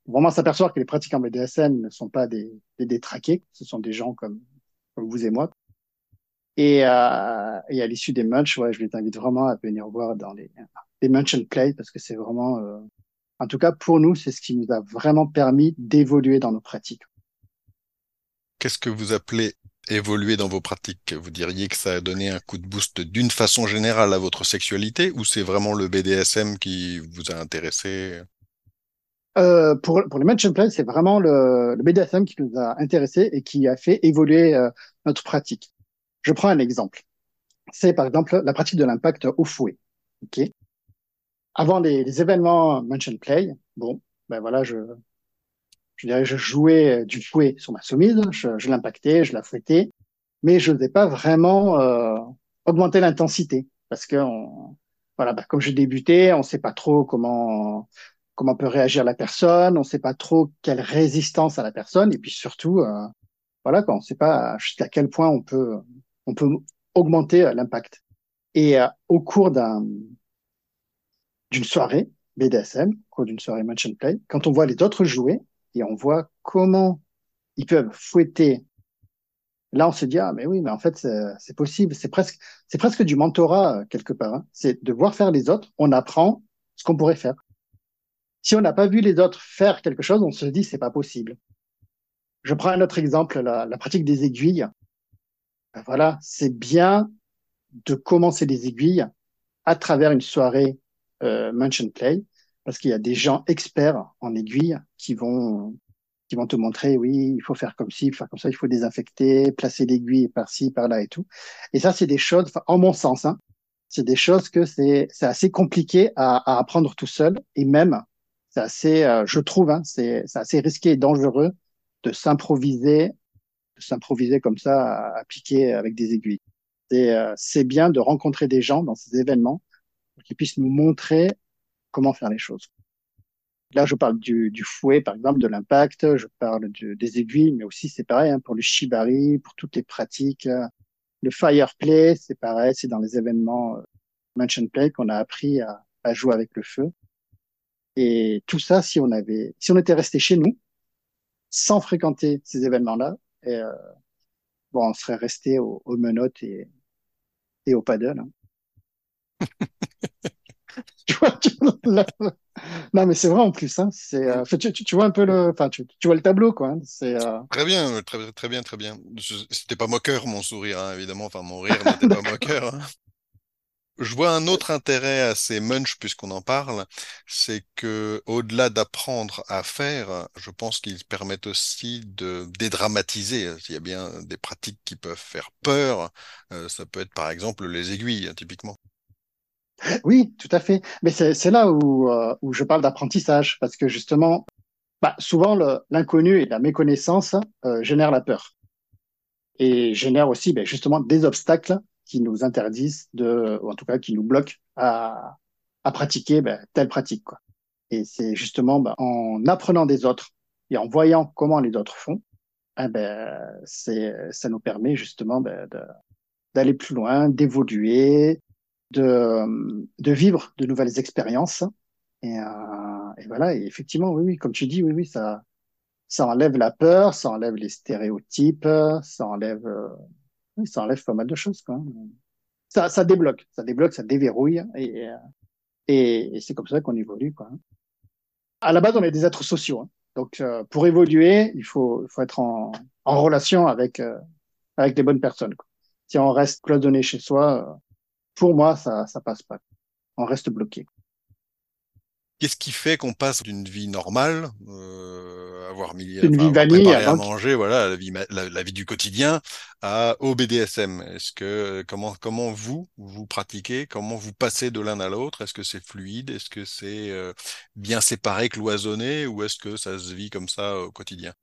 vraiment s'apercevoir que les pratiquants BDSM ne sont pas des, des détraqués, ce sont des gens comme, comme vous et moi et, euh, et à l'issue des matchs, ouais, je les invite vraiment à venir voir dans les, les match and play parce que c'est vraiment, euh, en tout cas pour nous, c'est ce qui nous a vraiment permis d'évoluer dans nos pratiques. Qu'est-ce que vous appelez évoluer dans vos pratiques? Vous diriez que ça a donné un coup de boost d'une façon générale à votre sexualité ou c'est vraiment le BDSM qui vous a intéressé? Euh, pour, pour les match and play, c'est vraiment le, le, BDSM qui nous a intéressé et qui a fait évoluer euh, notre pratique. Je prends un exemple. C'est par exemple la pratique de l'impact au fouet. Ok? Avant les, événements mention play, bon, ben voilà, je, je dirais, je jouais du fouet sur ma soumise, je, l'impactais, je la fouettais, mais je ne pas vraiment euh, augmenter l'intensité parce que voilà, ben comme je débutais, on ne sait pas trop comment comment peut réagir la personne, on ne sait pas trop quelle résistance à la personne, et puis surtout, euh, voilà, on ne sait pas jusqu'à quel point on peut on peut augmenter euh, l'impact. Et euh, au cours d'un d'une soirée BDSM, au cours d'une soirée match and play, quand on voit les autres jouer et on voit comment ils peuvent fouetter, là on se dit ah mais oui mais en fait c'est possible, c'est presque c'est presque du mentorat euh, quelque part. Hein. C'est de voir faire les autres, on apprend ce qu'on pourrait faire. Si on n'a pas vu les autres faire quelque chose, on se dit c'est pas possible. Je prends un autre exemple, la, pratique des aiguilles. Ben voilà, c'est bien de commencer les aiguilles à travers une soirée euh, Mansion Play, parce qu'il y a des gens experts en aiguilles qui vont qui vont te montrer, oui, il faut faire comme ci, faire comme ça, il faut désinfecter, placer l'aiguille par-ci, par-là et tout. Et ça, c'est des choses, en mon sens, hein, c'est des choses que c'est c'est assez compliqué à, à, apprendre tout seul, et même, c'est assez, euh, je trouve, hein, c'est assez risqué et dangereux de s'improviser, de s'improviser comme ça, à appliquer avec des aiguilles. Euh, c'est bien de rencontrer des gens dans ces événements qu'ils puissent nous montrer comment faire les choses. Là, je parle du, du fouet, par exemple, de l'impact, je parle des aiguilles, mais aussi c'est pareil hein, pour le shibari, pour toutes les pratiques. Le fireplay, c'est pareil, c'est dans les événements euh, mansion play qu'on a appris à, à, jouer avec le feu. Et tout ça, si on avait, si on était resté chez nous, sans fréquenter ces événements-là, euh, bon, on serait resté aux, aux menottes et, et au paddle. Hein. tu vois, tu... non, mais c'est vrai en plus. Hein, c'est, euh... tu, tu, tu, vois un peu le, enfin, tu, vois le tableau, quoi. Hein, c'est euh... très bien, très, très bien, très bien. C'était pas moqueur mon sourire, hein, évidemment. Enfin, mon rire n'était pas moqueur. Hein. Je vois un autre intérêt à ces munch puisqu'on en parle, c'est que au-delà d'apprendre à faire, je pense qu'ils permettent aussi de dédramatiser. Il y a bien des pratiques qui peuvent faire peur. Euh, ça peut être par exemple les aiguilles, hein, typiquement. Oui, tout à fait. Mais c'est là où, euh, où je parle d'apprentissage, parce que justement, bah, souvent l'inconnu et la méconnaissance euh, génèrent la peur et génèrent aussi ben, justement des obstacles qui nous interdisent de, ou en tout cas qui nous bloquent à, à pratiquer ben, telle pratique. Quoi. Et c'est justement ben, en apprenant des autres et en voyant comment les autres font, eh ça nous permet justement d'aller plus loin, d'évoluer, de, vivre de nouvelles expériences. Et, euh, et voilà, et effectivement, oui, oui, comme tu dis, oui, oui, ça, ça enlève la peur, ça enlève les stéréotypes, ça enlève euh, ça enlève pas mal de choses. Quoi. Ça, ça débloque, ça débloque, ça déverrouille, et, et, c'est comme ça qu'on évolue. Quoi. À la base, on est des êtres sociaux. Hein. Donc, euh, pour évoluer, il faut, faut être en, relation avec, avec des bonnes personnes. Si on reste cloisonné chez soi, pour moi, ça ça passe pas. On reste bloqué. Qu'est-ce qui fait qu'on passe d'une vie normale, euh, avoir mis, une vie vanille, à manger, voilà, la vie, la, la, vie du quotidien, à au BDSM Est-ce que comment comment vous vous pratiquez, comment vous passez de l'un à l'autre? Est-ce que c'est fluide? Est-ce que c'est euh, bien séparé, cloisonné, ou est-ce que ça se vit comme ça au quotidien?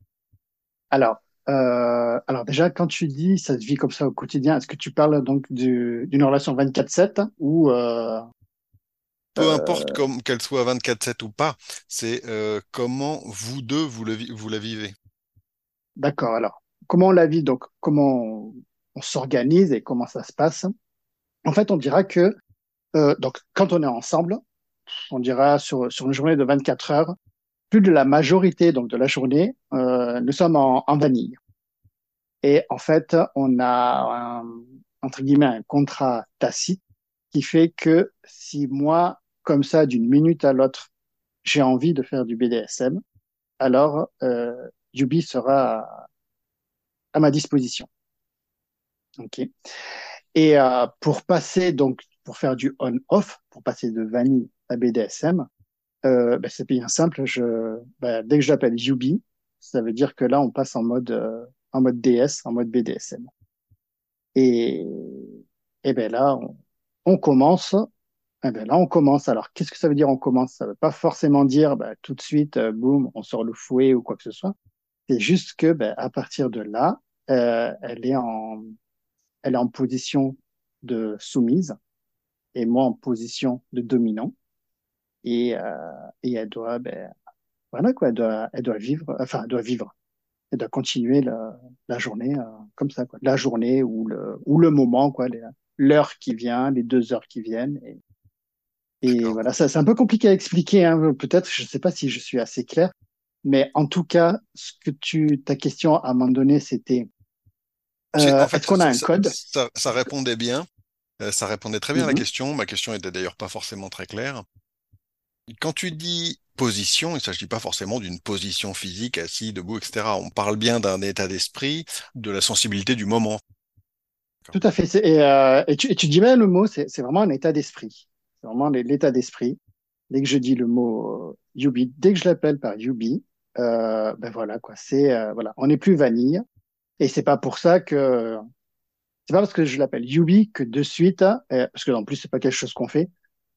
Alors, euh, alors déjà, quand tu dis ça se vit comme ça au quotidien, est-ce que tu parles donc d'une relation 24/7 ou euh, peu importe comme qu'elle soit 24/7 ou pas, c'est euh, comment vous deux vous, le, vous la vivez? D'accord. Alors, comment on la vit Donc, comment on, on s'organise et comment ça se passe? En fait, on dira que euh, donc quand on est ensemble, on dira sur sur une journée de 24 heures, plus de la majorité donc de la journée, euh, nous sommes en, en, vanille. Et en fait, on a un, entre guillemets un contrat tacite qui fait que si moi comme ça, d'une minute à l'autre, j'ai envie de faire du BDSM, alors euh, Yubi sera à, ma disposition. Ok. Et euh, pour passer donc pour faire du on-off, pour passer de vanille à BDSM, euh, ben, c'est bien simple. Je, ben, dès que j'appelle Yubi, ça veut dire que là on passe en mode euh, en mode DS, en mode BDSM. Et et ben là on, on commence eh ben là, on commence. Alors, qu'est-ce que ça veut dire on commence? Ça veut pas forcément dire bah, tout de suite, euh, boum, on sort le fouet ou quoi que ce soit. C'est juste que bah, à partir de là, euh, elle est en, elle est en position de soumise et moi en position de dominant. Et, euh, et elle doit, ben, voilà quoi, elle doit, elle doit vivre, enfin, elle doit vivre. et de continuer la, la journée euh, comme ça, quoi. La journée ou le, ou le moment, quoi, l'heure qui vient, les deux heures qui viennent. Et, et voilà, ça, c'est un peu compliqué à expliquer, hein, peut-être, je ne sais pas si je suis assez clair, mais en tout cas, ce que tu, ta question à un moment donné, c'était euh, est-ce qu'on a un code? ça, ça, répondait bien, euh, ça répondait très bien à la mm-hmm. question. Ma question était d'ailleurs pas forcément très claire. Quand tu dis position, il ne s'agit pas forcément d'une position physique, assis, debout, etc. On parle bien d'un état d'esprit, de la sensibilité du moment. Tout à fait. Et, euh, et, tu, dis bien le mot, c'est vraiment un état d'esprit. C'est vraiment l'état d'esprit. Dès que je dis le mot euh, Yubi, dès que je l'appelle par Yubi, euh, ben voilà quoi. C'est voilà, on n'est plus vanille. Et c'est pas pour ça que c'est pas parce que je l'appelle Yubi que de suite, parce que en plus c'est pas quelque chose qu'on fait,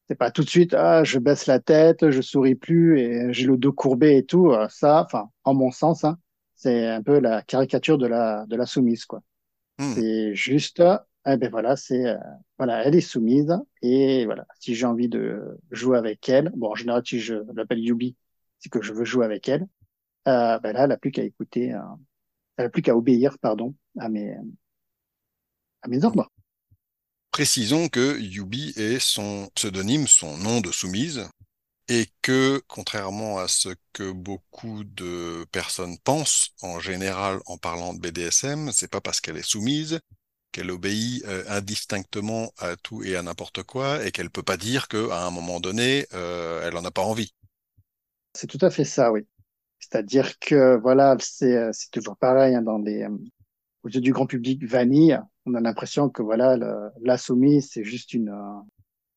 c'est pas tout de suite, ah, je baisse la tête, je souris plus et j'ai le dos courbé et tout. Euh, ça, enfin, en mon sens, hein, c'est un peu la caricature de la, de la soumise, quoi. Hmm. C'est juste, eh ben voilà, c'est, euh, voilà, elle est soumise et voilà, si j'ai envie de jouer avec elle, bon, en général, si je l'appelle Yubi, c'est que je veux jouer avec elle, euh, ben là, elle n'a plus qu'à écouter, euh, elle n'a plus qu'à obéir, pardon, à mes, à mes ordres. Précisons que Yubi est son pseudonyme, son nom de soumise, et que, contrairement à ce que beaucoup de personnes pensent en général en parlant de BDSM, c'est pas parce qu'elle est soumise qu'elle obéit euh, indistinctement à tout et à n'importe quoi et qu'elle peut pas dire qu'à un moment donné, euh, elle en a pas envie. C'est tout à fait ça, oui. C'est-à-dire que voilà, c'est euh, toujours pareil hein, dans des aux yeux du grand public vanille, on a l'impression que voilà, la soumise, c'est juste une, euh,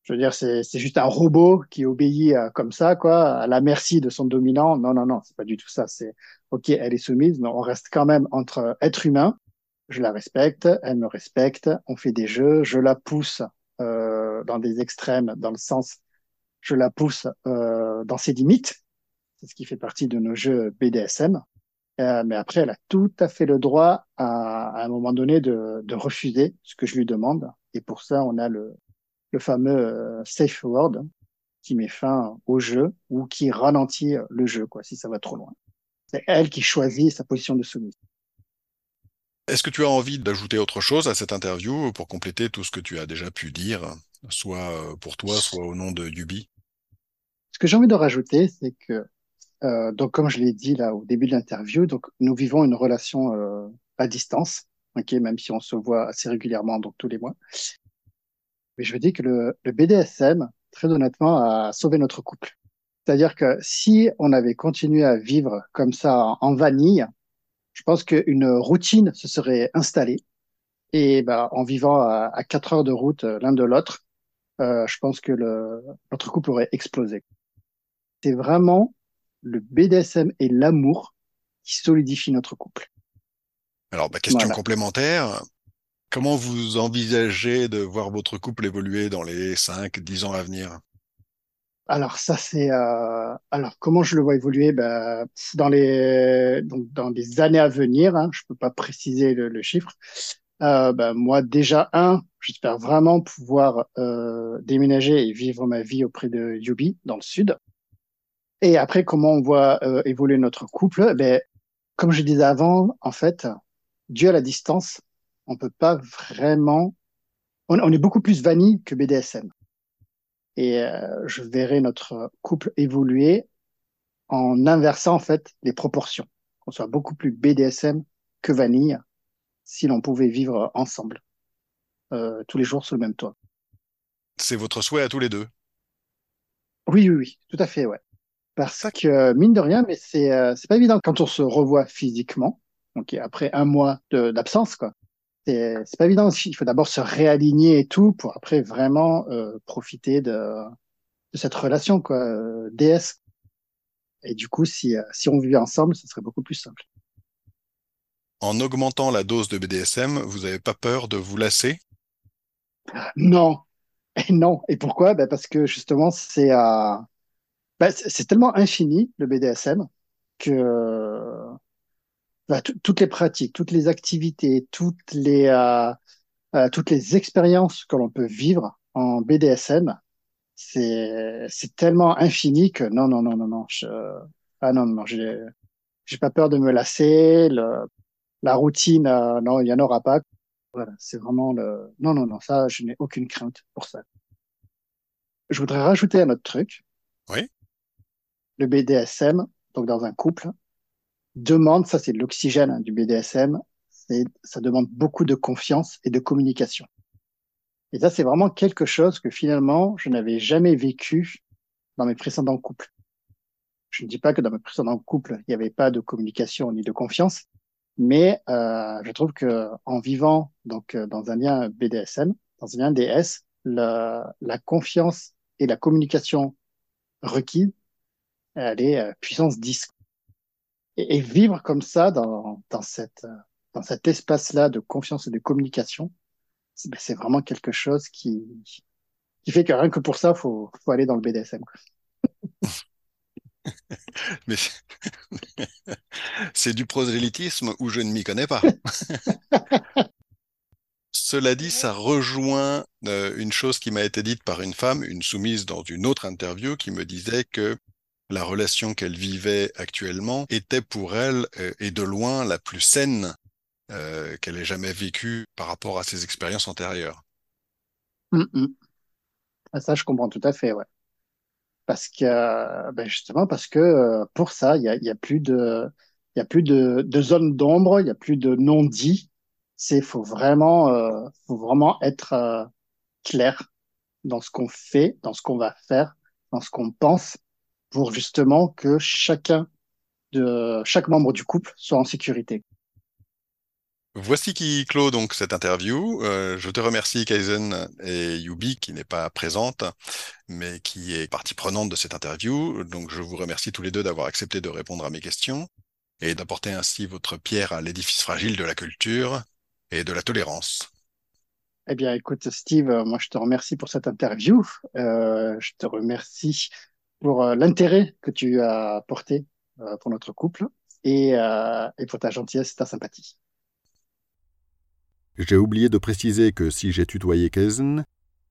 je veux dire, c'est juste un robot qui obéit euh, comme ça, quoi, à la merci de son dominant. Non, non, non, c'est pas du tout ça. C'est ok, elle est soumise, mais on reste quand même entre êtres humains. Je la respecte, elle me respecte, on fait des jeux, je la pousse euh, dans des extrêmes, dans le sens, je la pousse euh, dans ses limites. C'est ce qui fait partie de nos jeux BDSM. Euh, mais après, elle a tout à fait le droit à, à un moment donné de, de, refuser ce que je lui demande. Et pour ça, on a le, le fameux euh, safe word qui met fin au jeu ou qui ralentit le jeu, quoi, si ça va trop loin. C'est elle qui choisit sa position de soumise. Est-ce que tu as envie d'ajouter autre chose à cette interview pour compléter tout ce que tu as déjà pu dire, soit euh, pour toi, soit au nom de Yubi? Ce que j'ai envie de rajouter, c'est que euh, donc, comme je l'ai dit là au début de l'interview, donc nous vivons une relation euh, à distance, ok, même si on se voit assez régulièrement, donc tous les mois. Mais je veux dire que le, le BDSM, très honnêtement, a sauvé notre couple. C'est-à-dire que si on avait continué à vivre comme ça en, vanille, je pense qu'une routine se serait installée. Et bah, en vivant à, à 4 heures de route euh, l'un de l'autre, euh, je pense que le, notre couple aurait explosé. C'est vraiment le BDSM et l'amour qui solidifient notre couple. Alors, bah, question complémentaire. Comment vous envisagez de voir votre couple évoluer dans les 5, 10 ans à venir? Alors ça c'est euh... alors comment je le vois évoluer? Ben, dans les donc dans les années à venir hein, je peux pas préciser le, le chiffre. Euh, ben, moi déjà un j'espère vraiment pouvoir euh, déménager et vivre ma vie auprès de Yubi dans le sud et après, comment on voit euh, évoluer notre couple ben, Comme je disais avant, en fait, Dieu à la distance, on peut pas vraiment... On, on est beaucoup plus vanille que BDSM. Et euh, je verrai notre couple évoluer en inversant, en fait, les proportions. Qu'on soit beaucoup plus BDSM que vanille si l'on pouvait vivre ensemble, euh, tous les jours sous le même toit. C'est votre souhait à tous les deux? Oui, oui, oui, tout à fait, ouais. Parce que, mine de rien, mais c'est euh, c'est pas évident quand on se revoit physiquement, donc après un mois d'absence, quoi. C'est pas évident. Il faut d'abord se réaligner et tout pour après vraiment euh, profiter de, de cette relation, quoi, euh, DS. Et du coup, si, si on vivait ensemble, ce serait beaucoup plus simple. En augmentant la dose de BDSM, vous n'avez pas peur de vous lasser? Non. Et non. Et pourquoi? Ben Parce que justement, c'est à bah, c'est tellement infini le BDSM que bah, toutes les pratiques, toutes les activités, toutes les euh, euh, toutes les expériences que l'on peut vivre en BDSM, c'est c'est tellement infini que non non non non non je, ah non non j'ai j'ai pas peur de me lasser. la routine, non, il y en aura pas. Voilà, c'est vraiment le. Non, non, non, ça, je n'ai aucune crainte pour ça. Je voudrais rajouter un autre truc. Oui. Le BDSM, donc dans un couple, demande, ça c'est l'oxygène hein, du BDSM, ça demande beaucoup de confiance et de communication. Et ça, c'est vraiment quelque chose que finalement, je n'avais jamais vécu dans mes précédents couples. Je ne dis pas que dans mes précédents couples, il n'y avait pas de communication ni de confiance, mais euh, je trouve que en vivant donc euh, dans un lien BDSM, dans un lien DS, la, la confiance et la communication requise, est euh, puissance 10. Et, et, vivre comme ça dans, dans, cette, euh, dans cet espace-là de confiance et de communication, c'est ben, vraiment quelque chose qui, qui fait que rien que pour ça, faut, faut aller dans le BDSM. Mais c'est du prosélytisme où je ne m'y connais pas. Cela dit, ça rejoint euh, une chose qui m'a été dite par une femme, une soumise dans une autre interview, qui me disait que la relation qu'elle vivait actuellement était pour elle, euh, et de loin, la plus saine euh, qu'elle ait jamais vécue par rapport à ses expériences antérieures. Mm, mm. Ça, je comprends tout à fait, ouais. Parce que, ben justement, parce que pour ça, il y a, a, plus de, il y a plus de, de zone d'ombre, il y a plus de non-dit c'est faut vraiment, euh, faut vraiment être euh, clair dans ce qu'on fait, dans ce qu'on va faire, dans ce qu'on pense, pour justement que chacun de chaque membre du couple soit en sécurité. Voici qui clôt donc cette interview. Euh, je te remercie Kaizen et Yubi qui n'est pas présente, mais qui est partie prenante de cette interview. Donc je vous remercie tous les deux d'avoir accepté de répondre à mes questions et d'apporter ainsi votre pierre à l'édifice fragile de la culture et de la tolérance. Eh bien, écoute, Steve, moi, je te remercie pour cette interview. Euh, je te remercie pour euh, l'intérêt que tu as porté euh, pour notre couple et, euh, pour ta gentillesse et ta sympathie. J'ai oublié de préciser que si j'ai tutoyé Kezen,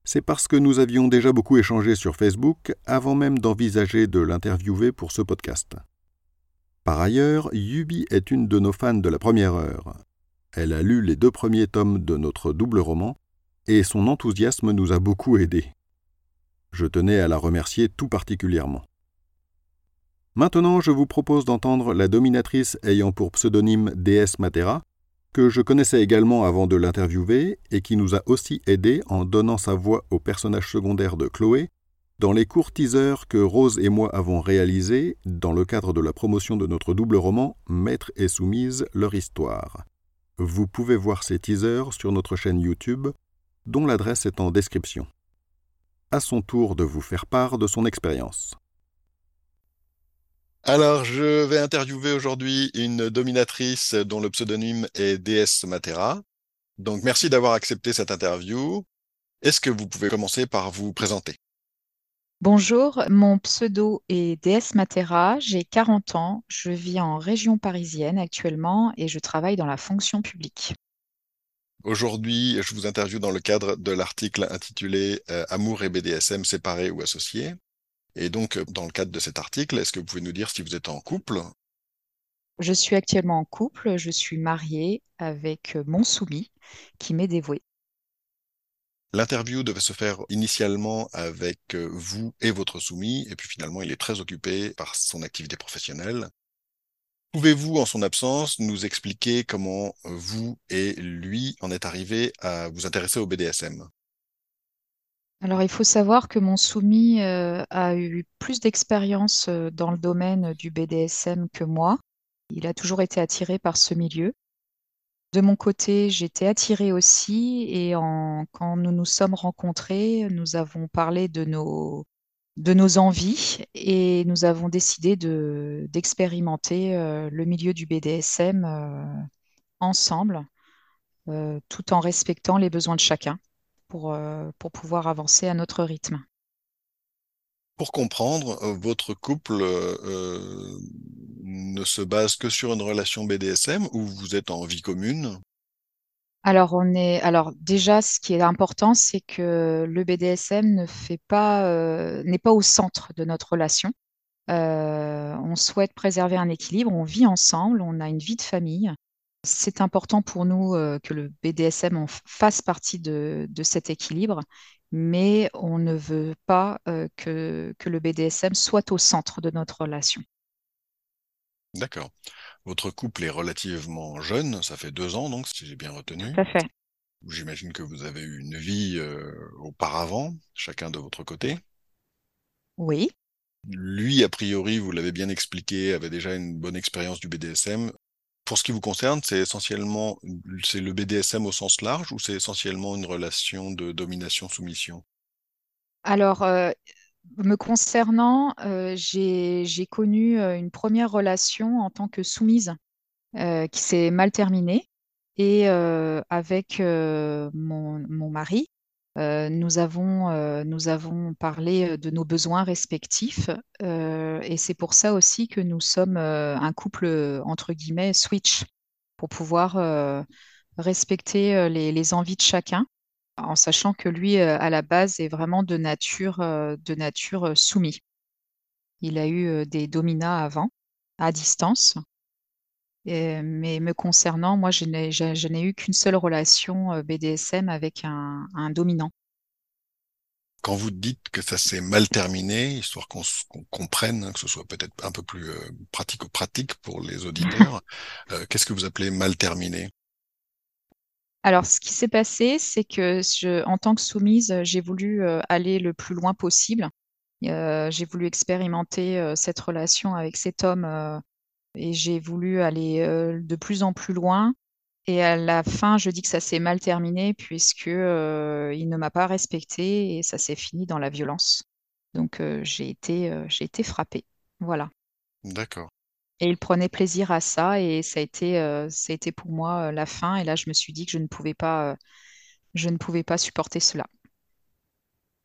c'est parce que nous avions déjà beaucoup échangé sur Facebook avant même d'envisager de l'interviewer pour ce podcast. Par ailleurs, Yubi est une de nos fans de la première heure. Elle a lu les deux premiers tomes de notre double roman, et son enthousiasme nous a beaucoup aidés. Je tenais à la remercier tout particulièrement. Maintenant, je vous propose d'entendre la dominatrice ayant pour pseudonyme déesse Matera, que je connaissais également avant de l'interviewer et qui nous a aussi aidés en donnant sa voix au personnage secondaire de Chloé dans les courts teasers que Rose et moi avons réalisés dans le cadre de la promotion de notre double roman Maître et soumise leur histoire. Vous pouvez voir ces teasers sur notre chaîne YouTube, dont l'adresse est en description. À son tour de vous faire part de son expérience. Alors, je vais interviewer aujourd'hui une dominatrice dont le pseudonyme est DS Matera. Donc, merci d'avoir accepté cette interview. Est-ce que vous pouvez commencer par vous présenter? Bonjour, mon pseudo est DS Matera, j'ai 40 ans, je vis en région parisienne actuellement et je travaille dans la fonction publique. Aujourd'hui, je vous interviewe dans le cadre de l'article intitulé euh, Amour et BDSM séparés ou associés. Et donc, euh, dans le cadre de cet article, est-ce que vous pouvez nous dire si vous êtes en couple? Je suis actuellement en couple, je suis mariée avec mon soumis qui m'est dévoué. L'interview devait se faire initialement avec euh, vous et votre soumis, et puis finalement il est très occupé par son activité professionnelle. Pouvez-vous, en son absence, nous expliquer comment euh, vous et lui en êtes arrivés à vous intéresser au BDSM Alors il faut savoir que mon soumis euh, a eu plus d'expérience dans le domaine du BDSM que moi. Il a toujours été attiré par ce milieu. De mon côté, j'étais attirée aussi et quand nous nous sommes rencontrés, nous avons parlé de nos, de nos envies et nous avons décidé de, d'expérimenter euh, le milieu du BDSM euh, ensemble, euh, tout en respectant les besoins de chacun pour, pour pouvoir avancer à notre rythme. Pour comprendre, votre couple ne se base que sur une relation BDSM ou vous êtes en vie commune? Alors, on est, alors déjà, ce qui est important, c'est que le BDSM ne fait pas, euh, n'est pas au centre de notre relation. on souhaite préserver un équilibre, on vit ensemble, on a une vie de famille. C'est important pour nous que le BDSM fasse partie de, de, cet équilibre, mais on ne veut pas que, que le BDSM soit au centre de notre relation. D'accord. Votre couple est relativement jeune, ça fait deux ans donc, si j'ai bien retenu. Tout à fait. J'imagine que vous avez eu une vie euh, auparavant, chacun de votre côté. Oui. Lui, a priori, vous l'avez bien expliqué, avait déjà une bonne expérience du BDSM. Pour ce qui vous concerne, c'est essentiellement c'est le BDSM au sens large ou c'est essentiellement une relation de domination-soumission? Alors, euh, me concernant, euh, j'ai connu une première relation en tant que soumise qui s'est mal terminée. Et avec mon, mari, nous, avons, parlé de nos besoins respectifs. et c'est pour ça aussi que nous sommes un couple, entre guillemets, switch, pour pouvoir respecter les, envies de chacun, en sachant que lui, à la base, est vraiment de nature, de nature soumis. Il a eu des dominats avant, à distance mais me concernant, moi, je n'ai eu qu'une seule relation euh, BDSM avec un, dominant. Quand vous dites que ça s'est mal terminé, histoire qu'on comprenne, hein, que ce soit peut-être un peu plus euh, pratique pratique pour les auditeurs, euh, qu'est-ce que vous appelez mal terminé? Alors, ce qui s'est passé, c'est que en tant que soumise, j'ai voulu aller le plus loin possible. j'ai voulu expérimenter cette relation avec cet homme et j'ai voulu aller de plus en plus loin. Et à la fin, je dis que ça s'est mal terminé puisque il ne m'a pas respecté et ça s'est fini dans la violence. Donc j'ai j'ai été frappée. Voilà. D'accord. Et il prenait plaisir à ça et ça a été, ça a été pour moi la fin. Et là, je me suis dit que je ne pouvais pas, je ne pouvais pas supporter cela.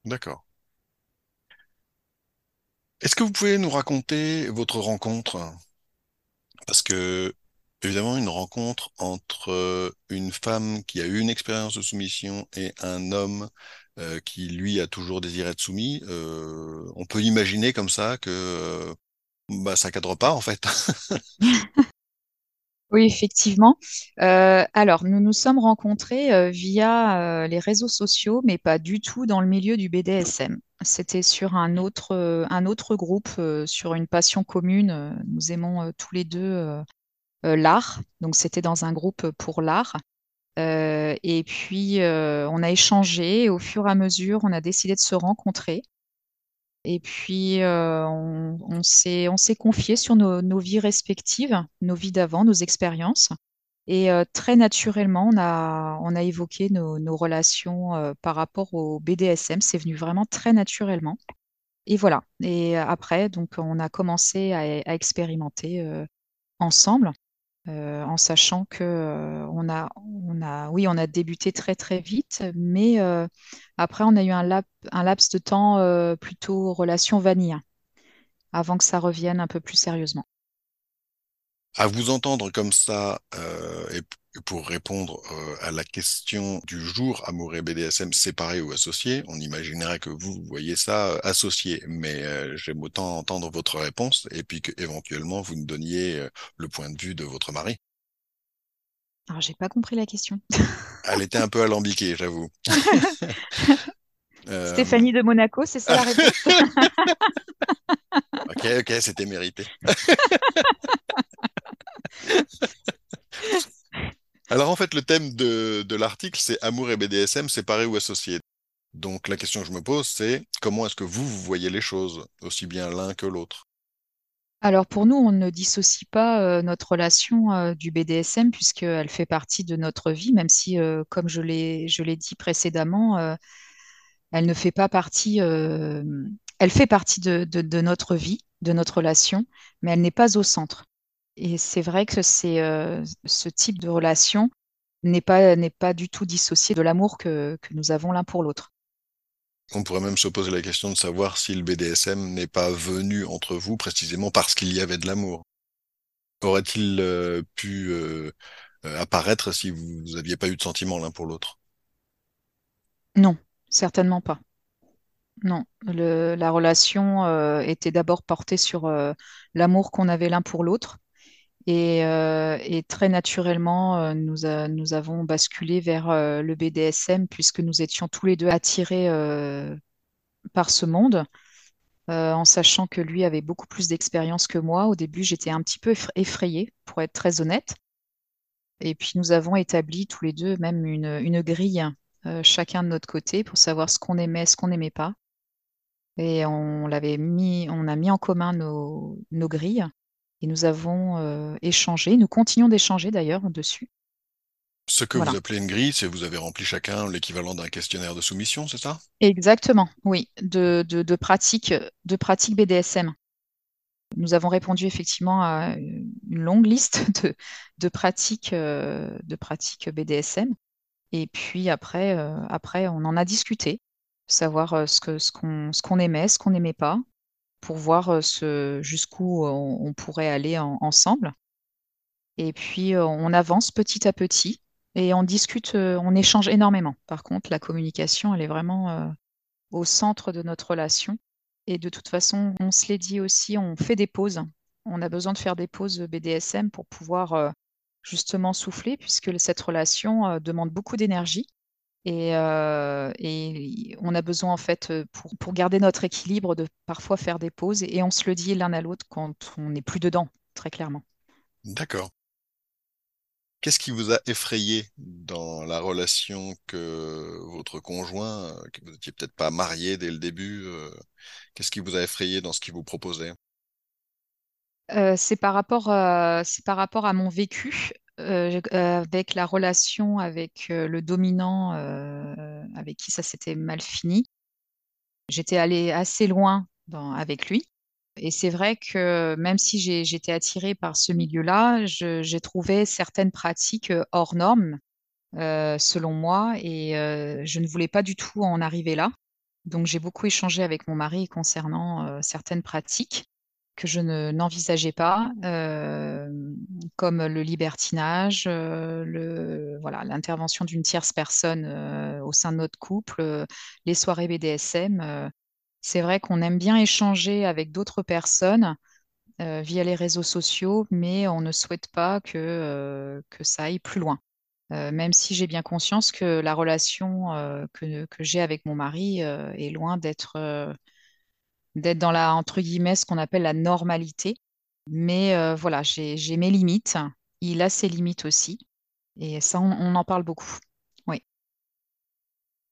D'accord. Est-ce que vous pouvez nous raconter votre rencontre? Parce que, évidemment, une rencontre entre euh, une femme qui a eu une expérience de soumission et un homme euh, qui, lui, a toujours désiré être soumis, euh, on peut imaginer comme ça que bah, ça cadre pas, en fait. Oui, effectivement. alors, nous nous sommes rencontrés via les réseaux sociaux, mais pas du tout dans le milieu du BDSM. C'était sur un autre, groupe, sur une passion commune. Nous aimons tous les deux l'art. Donc, c'était dans un groupe pour l'art. et puis, on a échangé. Au fur et à mesure, on a décidé de se rencontrer. Et puis, euh, on, s'est, confié sur nos, vies respectives, nos vies d'avant, nos expériences. Et euh, très naturellement, on a, on a évoqué nos, relations euh, par rapport au BDSM. C'est venu vraiment très naturellement. Et voilà. Et après, donc, on a commencé à expérimenter ensemble. Euh, en sachant que euh, on a, on a, oui, on a débuté très très vite, mais euh, après on a eu un, un laps de temps plutôt relation vanille, avant que ça revienne un peu plus sérieusement. À vous entendre comme ça, et pour répondre à la question du jour amour et BDSM séparés ou associés, on imaginerait que vous, voyez ça associé, mais j'aime autant entendre votre réponse et puis que éventuellement vous nous donniez le point de vue de votre mari. Alors j'ai pas compris la question. Elle était un peu alambiquée, j'avoue. Stéphanie de Monaco, c'est ça la réponse? Ok, ok, c'était mérité. Alors en fait, le thème de, l'article, c'est amour et BDSM séparés ou associés. Donc la question que je me pose, c'est comment est-ce que vous, voyez les choses, aussi bien l'un que l'autre? Alors pour nous, on ne dissocie pas euh, notre relation euh, du BDSM puisqu'elle fait partie de notre vie, même si, euh, comme je l'ai, dit précédemment, elle ne fait pas partie, elle fait partie de, notre vie, de notre relation, mais elle n'est pas au centre. Et c'est vrai que c'est euh, ce type de relation n'est pas, n'est pas du tout dissocié de l'amour que, que nous avons l'un pour l'autre. On pourrait même se poser la question de savoir si le BDSM n'est pas venu entre vous précisément parce qu'il y avait de l'amour. Aurait-il euh, pu euh, apparaître si vous n'aviez pas eu de sentiment l'un pour l'autre? Non, certainement pas. Non, le- la relation euh, était d'abord portée sur l'amour qu'on avait l'un pour l'autre. Et, euh, et très naturellement, euh, nous, avons basculé vers euh, le BDSM puisque nous étions tous les deux attirés par ce monde, en sachant que lui avait beaucoup plus d'expérience que moi. Au début, j'étais un petit peu effra- effrayée, pour être très honnête. Et puis, nous avons établi tous les deux même une, grille, chacun de notre côté, pour savoir ce qu'on aimait, ce qu'on n'aimait pas. Et on l'avait mis, on a mis en commun nos grilles et nous avons euh, échangé. Nous continuons d'échanger d'ailleurs dessus. Ce que Voilà. vous appelez une grille, c'est vous avez rempli chacun l'équivalent d'un questionnaire de soumission, c'est ça? Exactement, oui, de, de, de pratiques de BDSM. Nous avons répondu effectivement à une longue liste de, de pratiques, euh, de pratiques BDSM. Et puis après, euh, après, on en a discuté, savoir ce que, ce qu'on, ce qu'on aimait, ce qu'on n'aimait pas, pour voir ce, jusqu'où on, pourrait aller en- ensemble. Et puis, on avance petit à petit et on discute, on échange énormément. Par contre, la communication, elle est vraiment au centre de notre relation. Et de toute façon, on se l'est dit aussi, on fait des pauses. On a besoin de faire des pauses BDSM pour pouvoir justement souffler, puisque cette relation demande beaucoup d'énergie. Et, euh, et on a besoin, en fait, euh, pour, pour garder notre équilibre, de parfois faire des pauses. Et on se le dit l'un à l'autre quand on n'est plus dedans, très clairement. D'accord. Qu'est-ce qui vous a effrayé dans la relation que votre conjoint, euh, que vous n'étiez peut-être pas marié dès le début, euh, qu'est-ce qui vous a effrayé dans ce qu'il vous proposait? Euh, c'est par rapport, euh, c'est par rapport à mon vécu euh, euh, avec la relation avec euh, le dominant avec qui ça s'était mal fini. J'étais allée assez loin avec lui. Et c'est vrai que même si j'étais attirée par ce milieu-là, j'ai trouvé certaines pratiques hors normes, selon moi, et je ne voulais pas du tout en arriver là. Donc j'ai beaucoup échangé avec mon mari concernant certaines pratiques que je ne, n'envisageais pas, euh, comme le libertinage, euh, le, voilà, l'intervention d'une tierce personne euh, au sein de notre couple, les soirées BDSM. c'est vrai qu'on aime bien échanger avec d'autres personnes via les réseaux sociaux, mais on ne souhaite pas que, que ça aille plus loin. Même si j'ai bien conscience que la relation que, que j'ai avec mon mari est loin d'être d'être dans la, entre guillemets, ce qu'on appelle la normalité. Mais euh, voilà, j'ai, mes limites. Il a ses limites aussi. Et ça, on, on en parle beaucoup. Oui.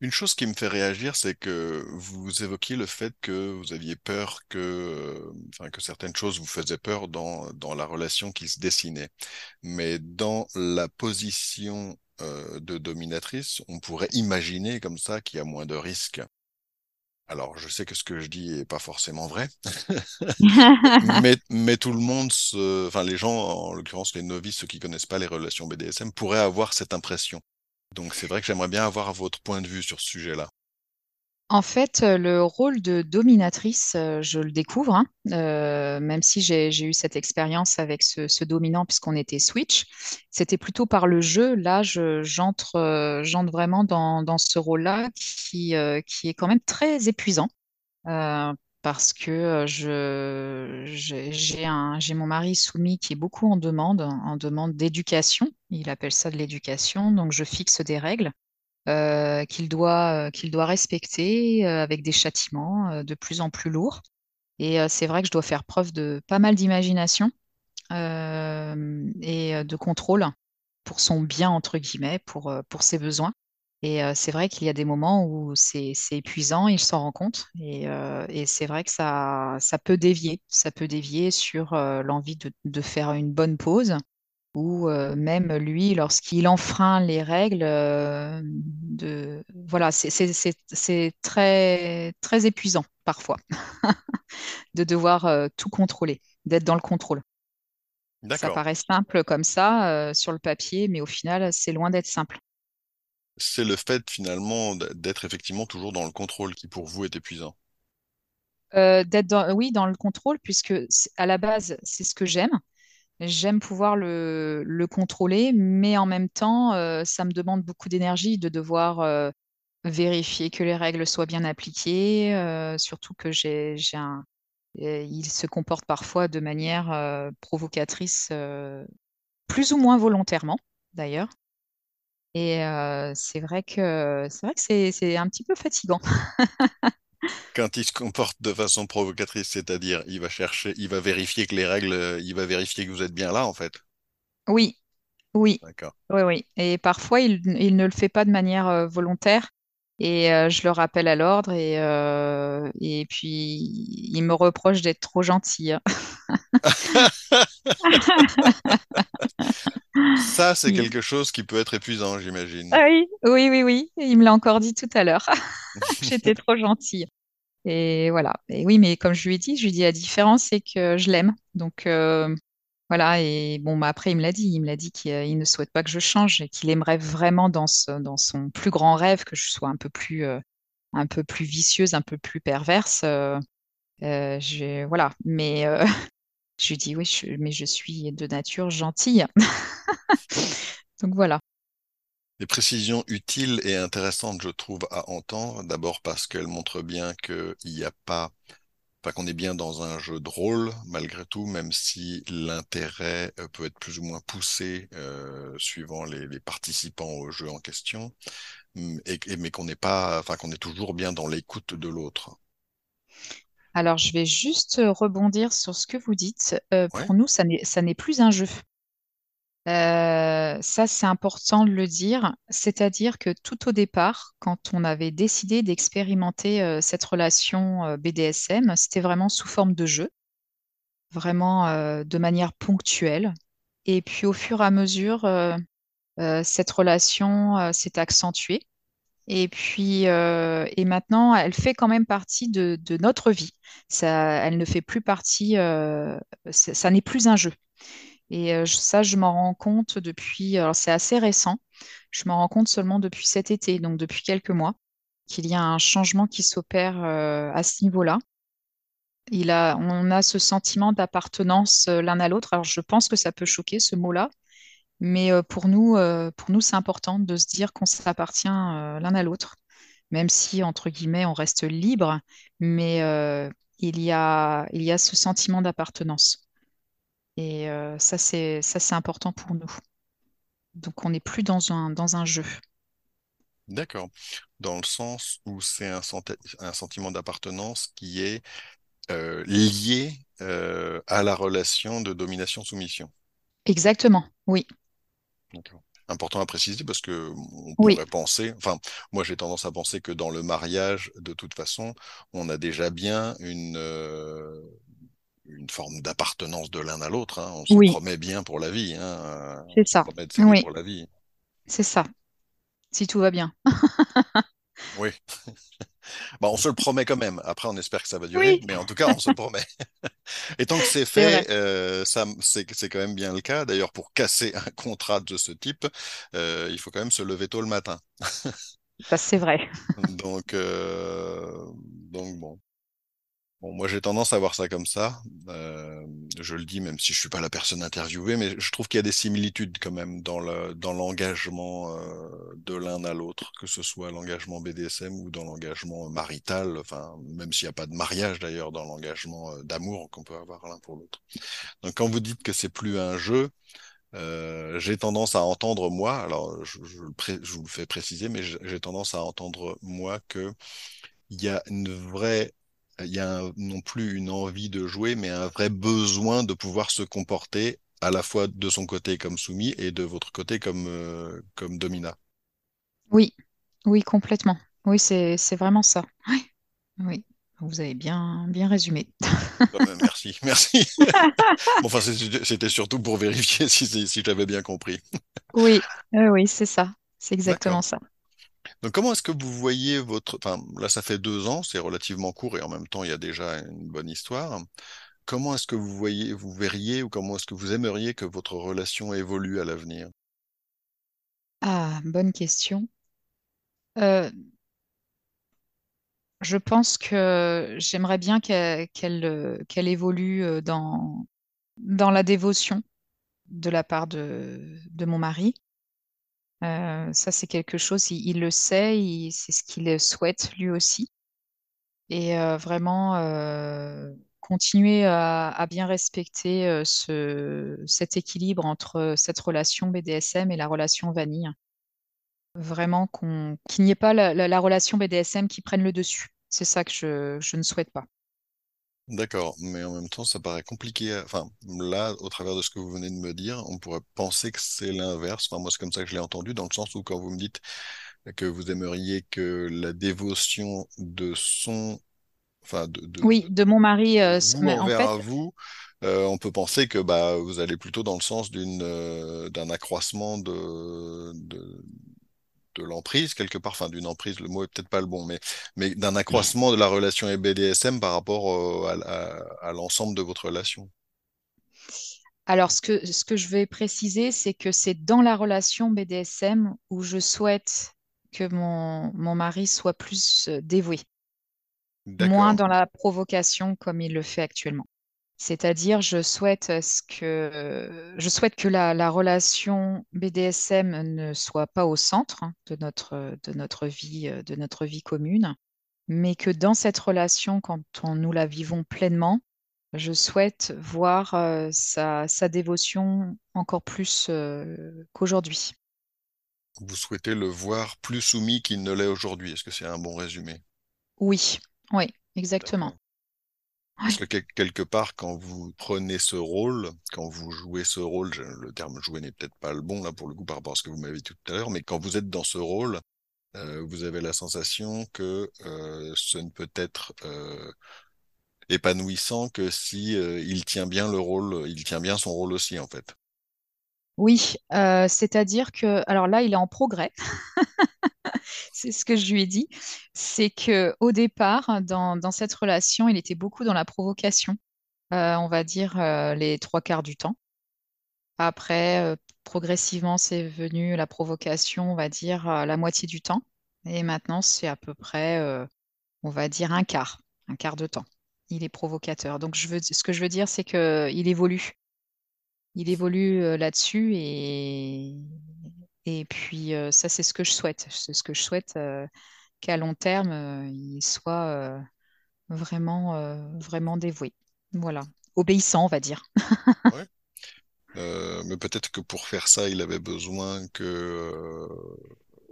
Une chose qui me fait réagir, c'est que vous évoquiez le fait que vous aviez peur que, euh, enfin, que certaines choses vous faisaient peur dans, dans la relation qui se dessinait. Mais dans la position euh, de dominatrice, on pourrait imaginer comme ça qu'il y a moins de risques. Alors, je sais que ce que je dis est pas forcément vrai, mais, mais tout le monde, se... enfin les gens, en l'occurrence les novices, ceux qui connaissent pas les relations BDSM, pourraient avoir cette impression. Donc c'est vrai que j'aimerais bien avoir votre point de vue sur ce sujet-là. En fait, euh, le rôle de dominatrice, euh, je le découvre, hein, euh, même si j'ai eu cette expérience avec ce, dominant puisqu'on était Switch. C'était plutôt par le jeu. Là, je- j'entre vraiment dans, ce rôle-là qui, est quand même très épuisant. parce que j'ai mon mari soumis qui est beaucoup en demande, en demande d'éducation. Il appelle ça de l'éducation. Donc, je fixe des règles euh, qu'il doit, euh, qu'il doit respecter euh, avec des châtiments de plus en plus lourds. Et c'est vrai que je dois faire preuve de pas mal d'imagination et de contrôle pour son bien, entre guillemets, pour, pour ses besoins. Et c'est vrai qu'il y a des moments où c'est épuisant, il s'en rend compte. Et, et c'est vrai que ça, ça peut dévier. Ça peut dévier sur l'envie de, de faire une bonne pause ou euh, même lui, lorsqu'il enfreint les règles, euh, de... voilà, c'est très, très épuisant parfois de devoir euh, tout contrôler, d'être dans le contrôle. Ça paraît simple comme ça sur le papier, mais au final, c'est loin d'être simple. C'est le fait finalement d'être effectivement toujours dans le contrôle qui pour vous est épuisant. D'être dans, oui, dans le contrôle, puisque à la base, c'est ce que j'aime. J'aime pouvoir le, le contrôler, mais en même temps, euh, ça me demande beaucoup d'énergie de devoir euh, vérifier que les règles soient bien appliquées, euh, surtout que j'ai, un, il se comporte parfois de manière provocatrice, plus ou moins volontairement d'ailleurs. Et c'est vrai que c'est vrai que c'est un petit peu fatigant. Quand il se comporte de façon provocatrice, c'est-à-dire il va chercher, il va vérifier que les règles, euh, il va vérifier que vous êtes bien là, en fait. Oui, oui, D'accord. oui, oui. Et parfois, il, il ne le fait pas de manière euh, volontaire. Et euh, je le rappelle à l'ordre. Et, euh, et puis, il me reproche d'être trop gentil. Ça, c'est quelque chose qui peut être épuisant, j'imagine. Ah oui, oui, oui, oui. Il me l'a encore dit tout à l'heure. J'étais trop gentille. Et voilà. Et oui, mais comme je lui ai dit, je lui ai dit la différence, c'est que je l'aime. Donc euh, voilà. Et bon, bah, après, il me l'a dit. Il me l'a dit qu'il euh, ne souhaite pas que je change et qu'il aimerait vraiment dans son plus grand rêve que je sois un peu plus, euh, un peu plus vicieuse, un peu plus perverse. Euh, voilà. Mais je lui dit oui, mais je suis de nature gentille. Donc voilà. Des précisions utiles et intéressantes, je trouve, à entendre. D'abord parce qu'elles montrent bien qu'il n'y a pas, enfin qu'on est bien dans un jeu de rôle, malgré tout, même si l'intérêt euh, peut être plus ou moins poussé euh, suivant les, les participants au jeu en question, Mm, et, et- mais qu'on n'est pas, enfin qu'on est toujours bien dans l'écoute de l'autre. Alors, je vais juste rebondir sur ce que vous dites. Euh, Ouais. pour nous, ça n'est plus un jeu. Euh, ça, c'est important de le dire. C'est-à-dire que tout au départ, quand on avait décidé d'expérimenter euh, cette relation euh, BDSM, c'était vraiment sous forme de jeu, vraiment de manière ponctuelle. Et puis, au fur et à mesure, cette relation s'est accentuée. Et puis, et maintenant, elle fait quand même partie de, notre vie. Ça, elle ne fait plus partie, ça n'est plus un jeu. Et euh, ça, je m'en rends compte depuis, alors c'est assez récent, je m'en rends compte seulement depuis cet été, donc depuis quelques mois, qu'il y a un changement qui s'opère euh, à ce niveau-là. Il a, on a ce sentiment d'appartenance euh, l'un à l'autre. Alors, je pense que ça peut choquer ce mot-là, mais pour nous, pour nous, c'est important de se dire qu'on s'appartient l'un à l'autre, même si, entre guillemets, on reste libre, mais il y a, il y a ce sentiment d'appartenance. Et euh, ça, c'est, ça, c'est important pour nous. Donc, on n'est plus dans un, dans un jeu. D'accord. Dans le sens où c'est un, senti- un sentiment d'appartenance qui est euh, lié euh, à la relation de domination-soumission. Exactement, oui, D'accord. Important à préciser parce que on oui, pourrait penser, enfin, moi j'ai tendance à penser que dans le mariage, de toute façon, on a déjà bien une, euh, une forme d'appartenance de l'un à l'autre. hein. On se oui, promet bien pour la vie. hein, euh, c'est On se ça. promet de s'aimer Oui, pour la vie. c'est ça. Si tout va bien. Oui. Bah, on se le promet quand même. Après, on espère que ça va durer, Oui, mais en tout cas, on se le promet. Et tant que c'est fait, euh, ça, c'est, c'est quand même bien le cas. D'ailleurs, pour casser un contrat de ce type, euh, il faut quand même se lever tôt le matin. Ça, c'est vrai. Donc, euh, donc bon. Bon, moi j'ai tendance à voir ça comme ça. Euh, je le dis même si je suis pas la personne interviewée, mais je trouve qu'il y a des similitudes quand même dans le dans l'engagement euh, de l'un à l'autre, que ce soit l'engagement BDSM ou dans l'engagement marital, enfin même s'il n'y a pas de mariage d'ailleurs, dans l'engagement euh, d'amour qu'on peut avoir l'un pour l'autre. Donc quand vous dites que c'est plus un jeu, euh, j'ai tendance à entendre moi, alors je, je, je vous le fais préciser, mais j'ai tendance à entendre moi que il y a une vraie, il y a un- non plus une envie de jouer, mais un vrai besoin de pouvoir se comporter à la fois de son côté comme soumis et de votre côté comme, euh, comme domina. Oui, oui, complètement. Oui, c'est, vraiment ça. Oui, oui. Vous avez bien, bien résumé. Bah, bah, merci, merci. Bon, enfin, c'était surtout pour vérifier si, si, j'avais bien compris. Oui, oui, oui, c'est ça. C'est exactement ça. Donc, comment est-ce que vous voyez votre... Enfin, là, ça fait deux ans, c'est relativement court et en même temps, il y a déjà une bonne histoire. Comment est-ce que vous voyez, vous verriez ou comment est-ce que vous aimeriez que votre relation évolue à l'avenir? Ah, bonne question. Euh, je pense que j'aimerais bien qu'elle, évolue euh, dans, dans la dévotion de la part de, de mon mari. Euh, ça, c'est quelque chose, il, le sait, c'est ce qu'il souhaite lui aussi. Et euh, vraiment euh, continuer à, bien respecter euh, ce, cet équilibre entre cette relation BDSM et la relation vanille. Vraiment qu'il n'y ait pas la, la- la relation BDSM qui prenne le dessus. C'est ça que je ne souhaite pas. D'accord, mais en même temps, ça paraît compliqué. à- Enfin, là, au travers de ce que vous venez de me dire, on pourrait penser que c'est l'inverse. Enfin, moi, c'est comme ça que je l'ai entendu, dans le sens où quand vous me dites que vous aimeriez que la dévotion de son, enfin, de, de, Oui, de mon mari, euh, s- vous mais en envers fait, vous, euh, on peut penser que bah, vous allez plutôt dans le sens d'une, euh, d'un accroissement de, de, de l'emprise quelque part, enfin d'une emprise, le mot est peut-être pas le bon, mais, mais d'un accroissement de la relation BDSM par rapport euh, à, à- à l'ensemble de votre relation. alors ce que, ce que je vais préciser, c'est que c'est dans la relation BDSM où je souhaite que mon, mon mari soit plus euh, dévoué, moins dans la provocation comme il le fait actuellement. C'est-à-dire, je souhaite euh, ce que, je souhaite que la, la relation BDSM ne soit pas au centre hein, de notre, de notre vie, euh, de notre vie commune, mais que dans cette relation, quand on, nous la vivons pleinement, je souhaite voir euh, sa, sa dévotion encore plus euh, qu'aujourd'hui. Vous souhaitez le voir plus soumis qu'il ne l'est aujourd'hui. Est-ce que c'est un bon résumé? Oui, oui, exactement. Parce que quel- quelque part, quand vous prenez ce rôle, quand vous jouez ce rôle, le terme jouer n'est peut-être pas le bon là pour le coup par rapport à ce que vous m'avez dit tout à l'heure, mais quand vous êtes dans ce rôle, euh, vous avez la sensation que euh, ce ne peut être euh, épanouissant que si il tient bien le rôle, il tient bien son rôle aussi en fait. oui, c'est-à-dire que, alors là, il est en progrès. C'est ce que je lui ai dit. C'est que au départ, dans, cette relation, il était beaucoup dans la provocation, euh, on va dire euh, les trois quarts du temps. Après, euh, progressivement, c'est venu la provocation, on va dire la moitié du temps. Et maintenant, c'est à peu près, on va dire un quart, un quart de temps. Il est provocateur. Donc, ce que je veux dire, c'est qu'il évolue. Il évolue là-dessus et, et puis euh, ça, c'est ce que je souhaite. C'est ce que je souhaite euh, qu'à long terme, euh, il soit vraiment, vraiment dévoué. Voilà. Obéissant, on va dire. Ouais. Mais peut-être que pour faire ça, il avait besoin que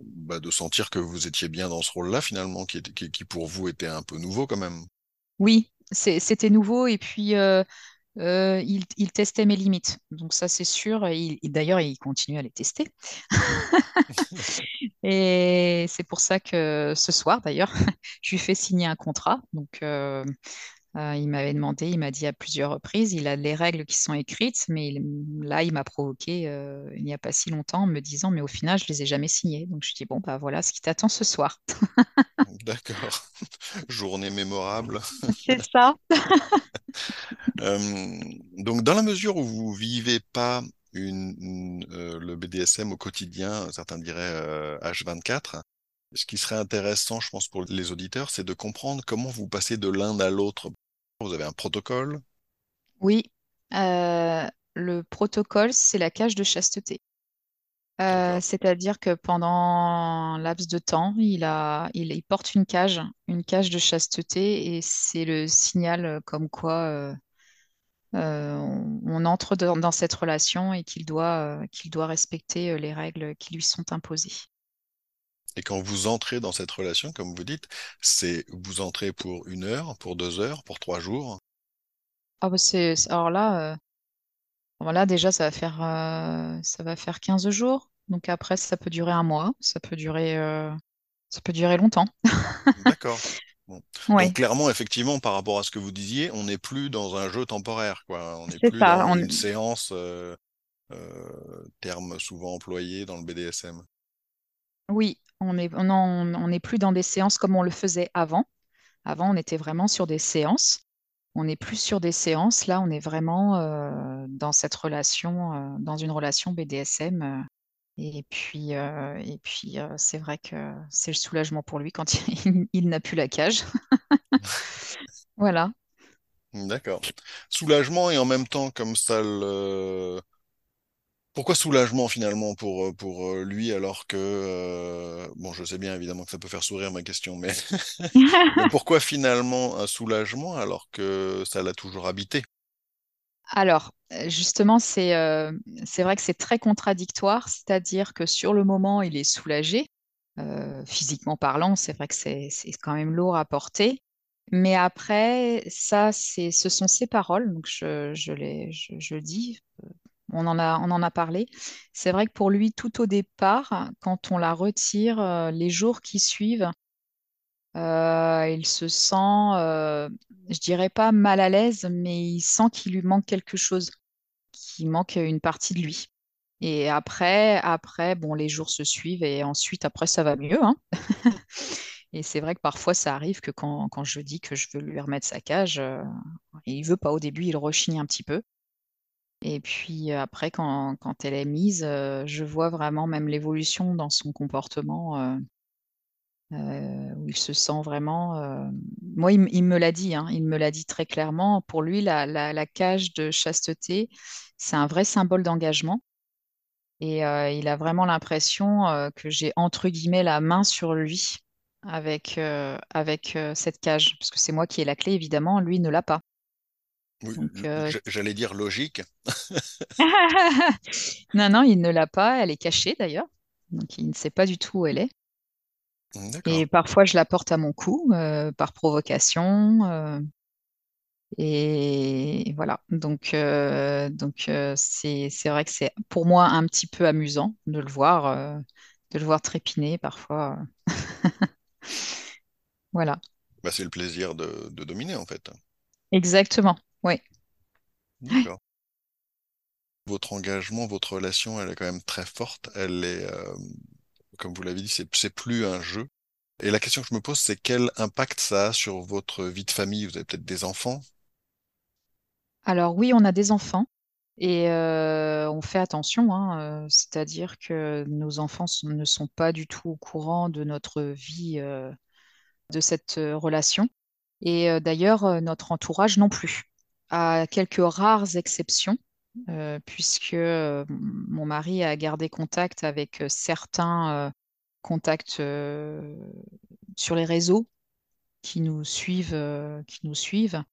bah, de sentir que vous étiez bien dans ce rôle-là finalement, qui, était- qui, qui pour vous était un peu nouveau quand même. Oui, c'était nouveau et puis euh, il, il testait mes limites. Donc ça, c'est sûr. Et il- d'ailleurs, il continue à les tester. Et c'est pour ça que ce soir, d'ailleurs, je lui fais signer un contrat. Donc, euh, euh, il m'avait demandé, il m'a dit à plusieurs reprises, il a les règles qui sont écrites, mais il- là, il m'a provoqué euh, il n'y a pas si longtemps en me disant, mais au final, je les ai jamais signées. Donc, je dis, bon, bah voilà ce qui t'attend ce soir. D'accord. Journée mémorable. C'est ça. Euh, donc, dans la mesure où vous vivez pas une, une, le BDSM au quotidien, certains diraient euh, H24, ce qui serait intéressant, je pense, pour les auditeurs, c'est de comprendre comment vous passez de l'un à l'autre. Vous avez un protocole, Oui. Euh, le protocole, c'est la cage de chasteté. Euh, c'est-à-dire que pendant un laps de temps, il a, il, il porte une cage, une cage de chasteté, et c'est le signal comme quoi euh, euh, on, on entre dans, dans cette relation et qu'il doit, respecter les règles qui lui sont imposées. Et quand vous entrez dans cette relation, comme vous dites, c'est vous entrez pour une heure, pour deux heures, pour trois jours. Ah bah c'est, alors là, euh, bon, là, déjà, ça va faire, euh, ça va faire 15 jours. Donc après, ça peut durer un mois, ça peut durer, euh, ça peut durer longtemps. D'accord. Bon. Donc clairement, effectivement, par rapport à ce que vous disiez, on n'est plus dans un jeu temporaire, quoi. On n'est plus dans On- une séance, euh, euh, terme souvent employé dans le BDSM. oui, on n'est plus dans des séances comme on le faisait avant. Avant, on était vraiment sur des séances. On n'est plus sur des séances. Là, on est vraiment euh, dans cette relation, euh, dans une relation BDSM. euh, et puis, c'est vrai que c'est le soulagement pour lui quand il n'a plus la cage. Voilà. D'accord. Soulagement et en même temps comme ça le Pourquoi soulagement finalement pour, pour lui alors que, bon, je sais bien évidemment que ça peut faire sourire ma question, mais, pourquoi finalement un soulagement alors que ça l'a toujours habité? Alors, justement, c'est vrai que c'est très contradictoire, c'est-à-dire que sur le moment, il est soulagé, physiquement parlant, c'est vrai que c'est quand même lourd à porter. Mais après, ça, ce sont ses paroles, donc je, je, les, je, dis, on en a, on en a parlé. C'est vrai que pour lui, tout au départ, quand on la retire, euh, les jours qui suivent, euh, il se sent, euh, je dirais pas mal à l'aise, mais il sent qu'il lui manque quelque chose, qu'il manque une partie de lui. Et après, après, bon, les jours se suivent et ensuite, après, ça va mieux. Hein. et c'est vrai que parfois, ça arrive que quand, quand, je dis que je veux lui remettre sa cage, euh, il veut pas au début, il rechigne un petit peu. Et puis après, quand, elle est mise, je vois vraiment même l'évolution dans son comportement, où il se sent vraiment... Moi, il, me l'a dit, hein, il me l'a dit très clairement. Pour lui, la cage de chasteté, c'est un vrai symbole d'engagement. Et il a vraiment l'impression que j'ai, entre guillemets, la main sur lui avec, avec cette cage, parce que c'est moi qui ai la clé, évidemment, lui ne l'a pas. Oui, euh, J'allais dire logique. non, non, il ne l'a pas. Elle est cachée d'ailleurs. Donc il ne sait pas du tout où elle est. Et parfois, je la porte à mon cou euh, par provocation. Euh, et voilà. Donc, donc c'est vrai que c'est pour moi un petit peu amusant de le voir, de le voir trépiner parfois. voilà. Bah, c'est le plaisir de, de dominer en fait. Exactement. Oui. D'accord. Votre engagement, votre relation, elle est quand même très forte. Elle est, euh, comme vous l'avez dit, c'est, plus un jeu. Et la question que je me pose, c'est quel impact ça a sur votre vie de famille? Vous avez peut-être des enfants? Alors oui, on a des enfants et euh, on fait attention, hein, euh, c'est-à-dire que nos enfants ne sont pas du tout au courant de notre vie, de cette relation. Et d'ailleurs, notre entourage non plus à quelques rares exceptions, euh, puisque euh, mon mari a gardé contact avec euh, certains contacts sur les réseaux qui nous suivent, qui nous suivent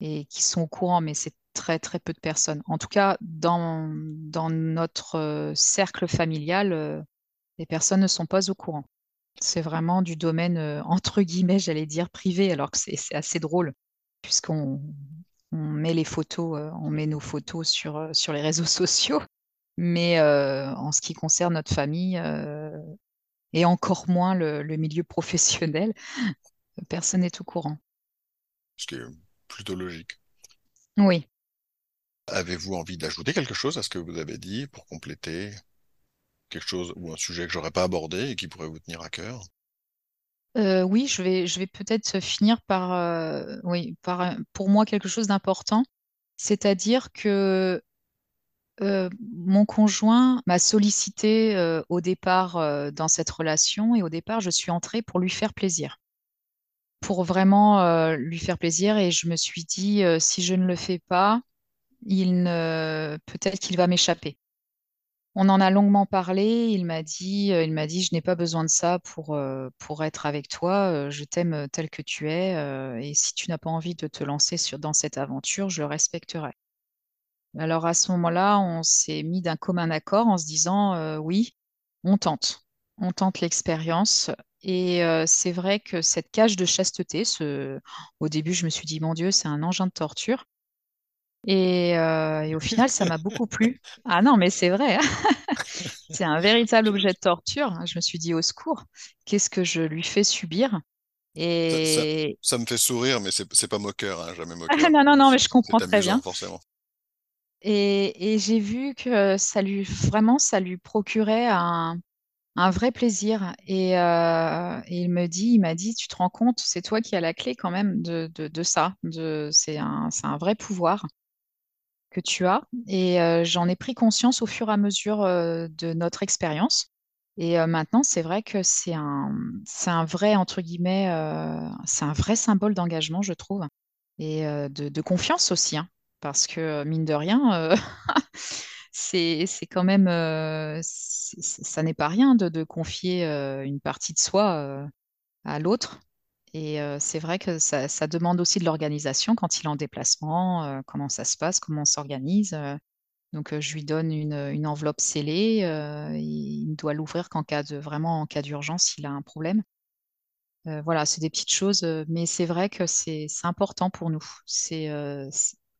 et qui sont au courant, mais c'est très très peu de personnes. En tout cas, dans, dans notre cercle familial, les personnes ne sont pas au courant. C'est vraiment du domaine, entre guillemets, j'allais dire privé, alors que c'est assez drôle, puisqu'on on met les photos, euh, on met nos photos sur, euh, sur les réseaux sociaux. Mais euh, en ce qui concerne notre famille, et encore moins le, milieu professionnel, personne n'est au courant. Ce qui est plutôt logique. Oui. Avez-vous envie d'ajouter quelque chose à ce que vous avez dit pour compléter? Quelque chose ou un sujet que j'aurais pas abordé et qui pourrait vous tenir à cœur? Euh, oui, je vais, je vais peut-être finir par, euh, oui, par, pour moi, quelque chose d'important. C'est-à-dire que euh, mon conjoint m'a sollicité au départ dans cette relation et au départ, je suis entrée pour lui faire plaisir. Pour vraiment lui faire plaisir et je me suis dit, si je ne le fais pas, il ne, peut-être qu'il va m'échapper. On en a longuement parlé. Il m'a dit, euh, il je n'ai pas besoin de ça pour, euh, être avec toi. Euh, je t'aime tel que tu es. et si tu n'as pas envie de te lancer dans cette aventure, je le respecterai. Alors à ce moment-là, on s'est mis d'un commun accord en se disant, oui, on tente. On tente l'expérience. Et c'est vrai que cette cage de chasteté, au début, je me suis dit, mon Dieu, c'est un engin de torture. Euh, et, au final, ça m'a beaucoup plu. Ah non, mais c'est vrai. Hein. c'est un véritable objet de torture. Je me suis dit, au secours, qu'est-ce que je lui fais subir? Et... Ça, me fait sourire, mais c'est pas moqueur, hein, jamais moqueur. non, non, non, mais je comprends très bien. Forcément. Et, j'ai vu que ça lui, vraiment, ça lui procurait un, vrai plaisir. Et, euh, il me dit, il m'a dit, tu te rends compte, c'est toi qui as la clé quand même de, de ça. C'est un, un vrai pouvoir que tu as. Et j'en ai pris conscience au fur et à mesure de notre expérience. Et maintenant, c'est vrai que c'est un, c'est un vrai, entre guillemets, c'est un vrai symbole d'engagement, je trouve, et de, confiance aussi. Hein. parce que, mine de rien, c'est quand même, ça n'est pas rien de, confier une partie de soi à l'autre. Et c'est vrai que ça, demande aussi de l'organisation quand il est en déplacement, comment ça se passe, comment on s'organise. Donc, je lui donne une, enveloppe scellée. il doit l'ouvrir qu'en cas de vraiment en cas d'urgence, s'il a un problème. voilà, c'est des petites choses, mais c'est vrai que c'est important pour nous. C'est,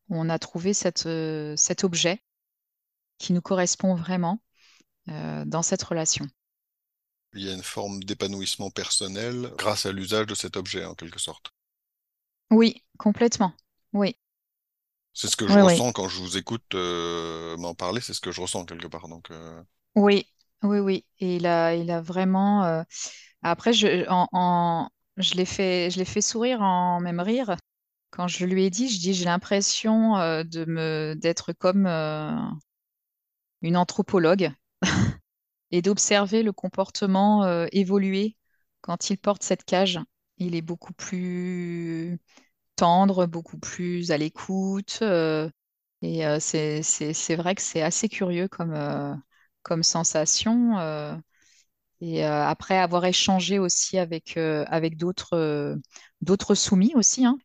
on a trouvé cet objet qui nous correspond vraiment dans cette relation. Il y a une forme d'épanouissement personnel grâce à l'usage de cet objet, en quelque sorte. Oui, complètement. Oui. C'est ce que je ressens quand je vous écoute euh, m'en parler, c'est ce que je ressens quelque part. Donc, euh. Oui, oui, oui. Et il a, il a vraiment. Après, je, en, je l'ai fait, je l'ai fait sourire en même rire. Quand je lui ai dit, je dis, j'ai l'impression de me d'être comme une anthropologue et d'observer le comportement euh, évoluer quand il porte cette cage. Il est beaucoup plus tendre, beaucoup plus à l'écoute. Euh, et euh, c'est vrai que c'est assez curieux comme, comme sensation. Et euh, après avoir échangé aussi avec, euh, avec d'autres, euh, d'autres soumis aussi, hein,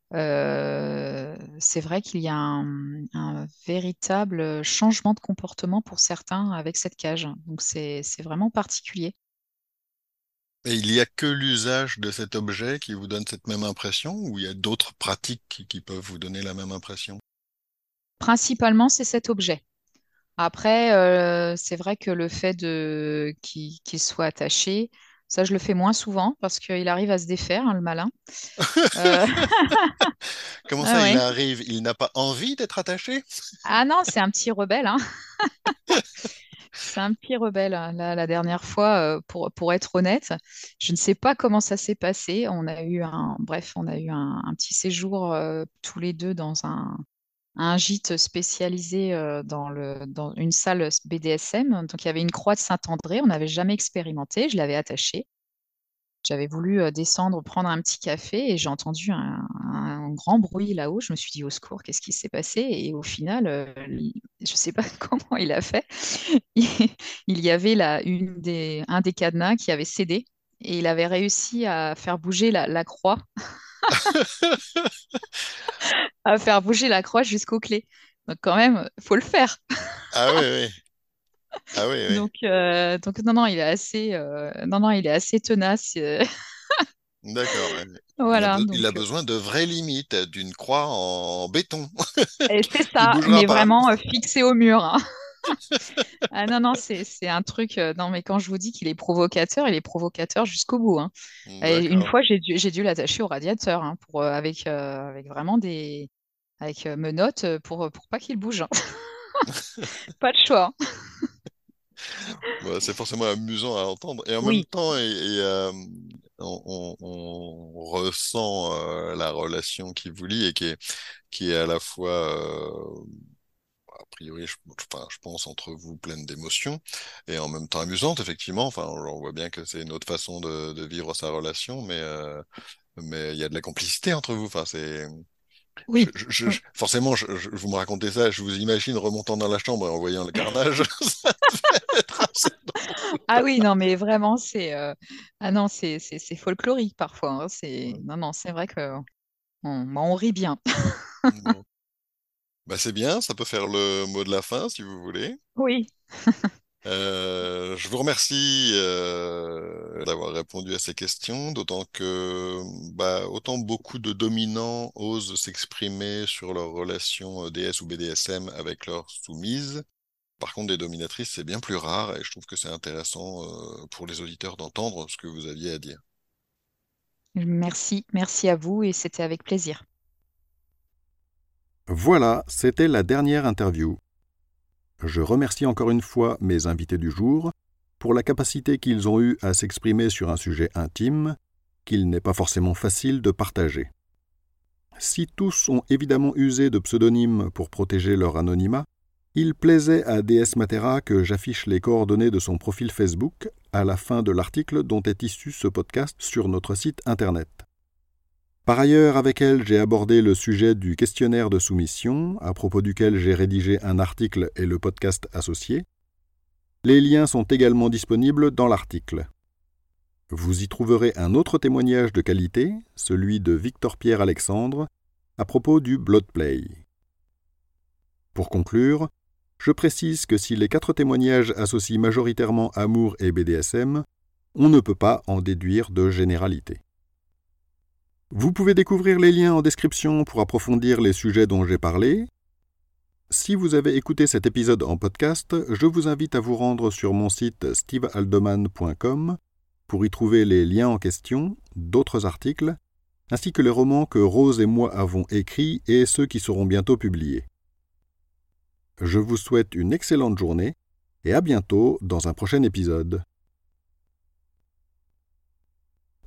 c'est vrai qu'il y a un, véritable changement de comportement pour certains avec cette cage. Donc c'est, vraiment particulier. Et il n'y a que l'usage de cet objet qui vous donne cette même impression ou il y a d'autres pratiques qui peuvent vous donner la même impression? Principalement, c'est cet objet. Après, euh, c'est vrai que le fait de qu'il soit attaché, ça, je le fais moins souvent parce qu'il arrive à se défaire, hein, le malin. Euh, Comment ah ça, il arrive? Il n'a pas envie d'être attaché? Ah non, c'est un petit rebelle. Hein. C'est un petit rebelle. Hein. la dernière fois, euh, pour, pour être honnête, je ne sais pas comment ça s'est passé. On a eu un, bref, on a eu un, petit séjour tous les deux dans un, un gîte spécialisé euh, dans, le, dans une salle BDSM. Donc, il y avait une croix de Saint-André. On n'avait jamais expérimenté. Je l'avais attachée. J'avais voulu euh, descendre, prendre un petit café et j'ai entendu un, grand bruit là-haut. Je me suis dit au secours, qu'est-ce qui s'est passé? Et au final, euh, je ne sais pas comment il a fait. il y avait là, une des, un des cadenas qui avait cédé et il avait réussi à faire bouger la, la croix. À faire bouger la croix jusqu'aux clés. Donc quand même, faut le faire. ah oui, oui. Ah oui, oui. Donc, euh, donc non, non, il est assez, euh, non, non, il est assez tenace. Euh. D'accord. Voilà, il, a, besoin de vraies limites, d'une croix en béton. Et c'est ça, mais vraiment fixé au mur. Hein. ah non, non, c'est un truc. non, mais quand je vous dis qu'il est provocateur, il est provocateur jusqu'au bout. Hein. une fois, j'ai dû, dû l'attacher au radiateur hein, pour, avec, avec vraiment des, avec euh, menottes euh, pour, pour pas qu'il bouge. Hein. pas de choix. c'est forcément amusant à entendre. Et en même temps, et, euh, on, ressent la relation qui vous lie et qui est, qui est à la fois, priori, je, je, pense, entre vous pleine d'émotions et en même temps amusante, effectivement. Enfin, on, voit bien que c'est une autre façon de, de, vivre sa relation, mais mais il y a de la complicité entre vous. Enfin, c'est oui. forcément, vous me racontez ça, je vous imagine remontant dans la chambre et en voyant le carnage. ah oui, non, mais vraiment, c'est euh, ah non, c'est folklorique parfois. Hein. C'est non, non, c'est vrai que on, bah, on rit bien. Bah, c'est bien, ça peut faire le mot de la fin si vous voulez. Oui. Euh, je vous remercie euh, d'avoir répondu à ces questions, d'autant que bah, autant beaucoup de dominants osent s'exprimer sur leur relation euh, DS ou BDSM avec leur soumise. Par contre, des dominatrices, c'est bien plus rare et je trouve que c'est intéressant pour les auditeurs d'entendre ce que vous aviez à dire. Merci, merci à vous et c'était avec plaisir. Voilà, c'était la dernière interview. Je remercie encore une fois mes invités du jour pour la capacité qu'ils ont eue à s'exprimer sur un sujet intime qu'il n'est pas forcément facile de partager. Si tous ont évidemment usé de pseudonymes pour protéger leur anonymat, il plaisait à DS Matera que j'affiche les coordonnées de son profil Facebook à la fin de l'article dont est issu ce podcast sur notre site internet. Par ailleurs, avec elle, j'ai abordé le sujet du questionnaire de soumission, à propos duquel j'ai rédigé un article et le podcast associé. Les liens sont également disponibles dans l'article. Vous y trouverez un autre témoignage de qualité, celui de Victor Pierre Alexandre, à propos du Bloodplay. Pour conclure, je précise que si les quatre témoignages associent majoritairement amour et BDSM, on ne peut pas en déduire de généralité. Vous pouvez découvrir les liens en description pour approfondir les sujets dont j'ai parlé. Si vous avez écouté cet épisode en podcast, je vous invite à vous rendre sur mon site stevealdoman.com pour y trouver les liens en question, d'autres articles, ainsi que les romans que Rose et moi avons écrits et ceux qui seront bientôt publiés. Je vous souhaite une excellente journée et à bientôt dans un prochain épisode.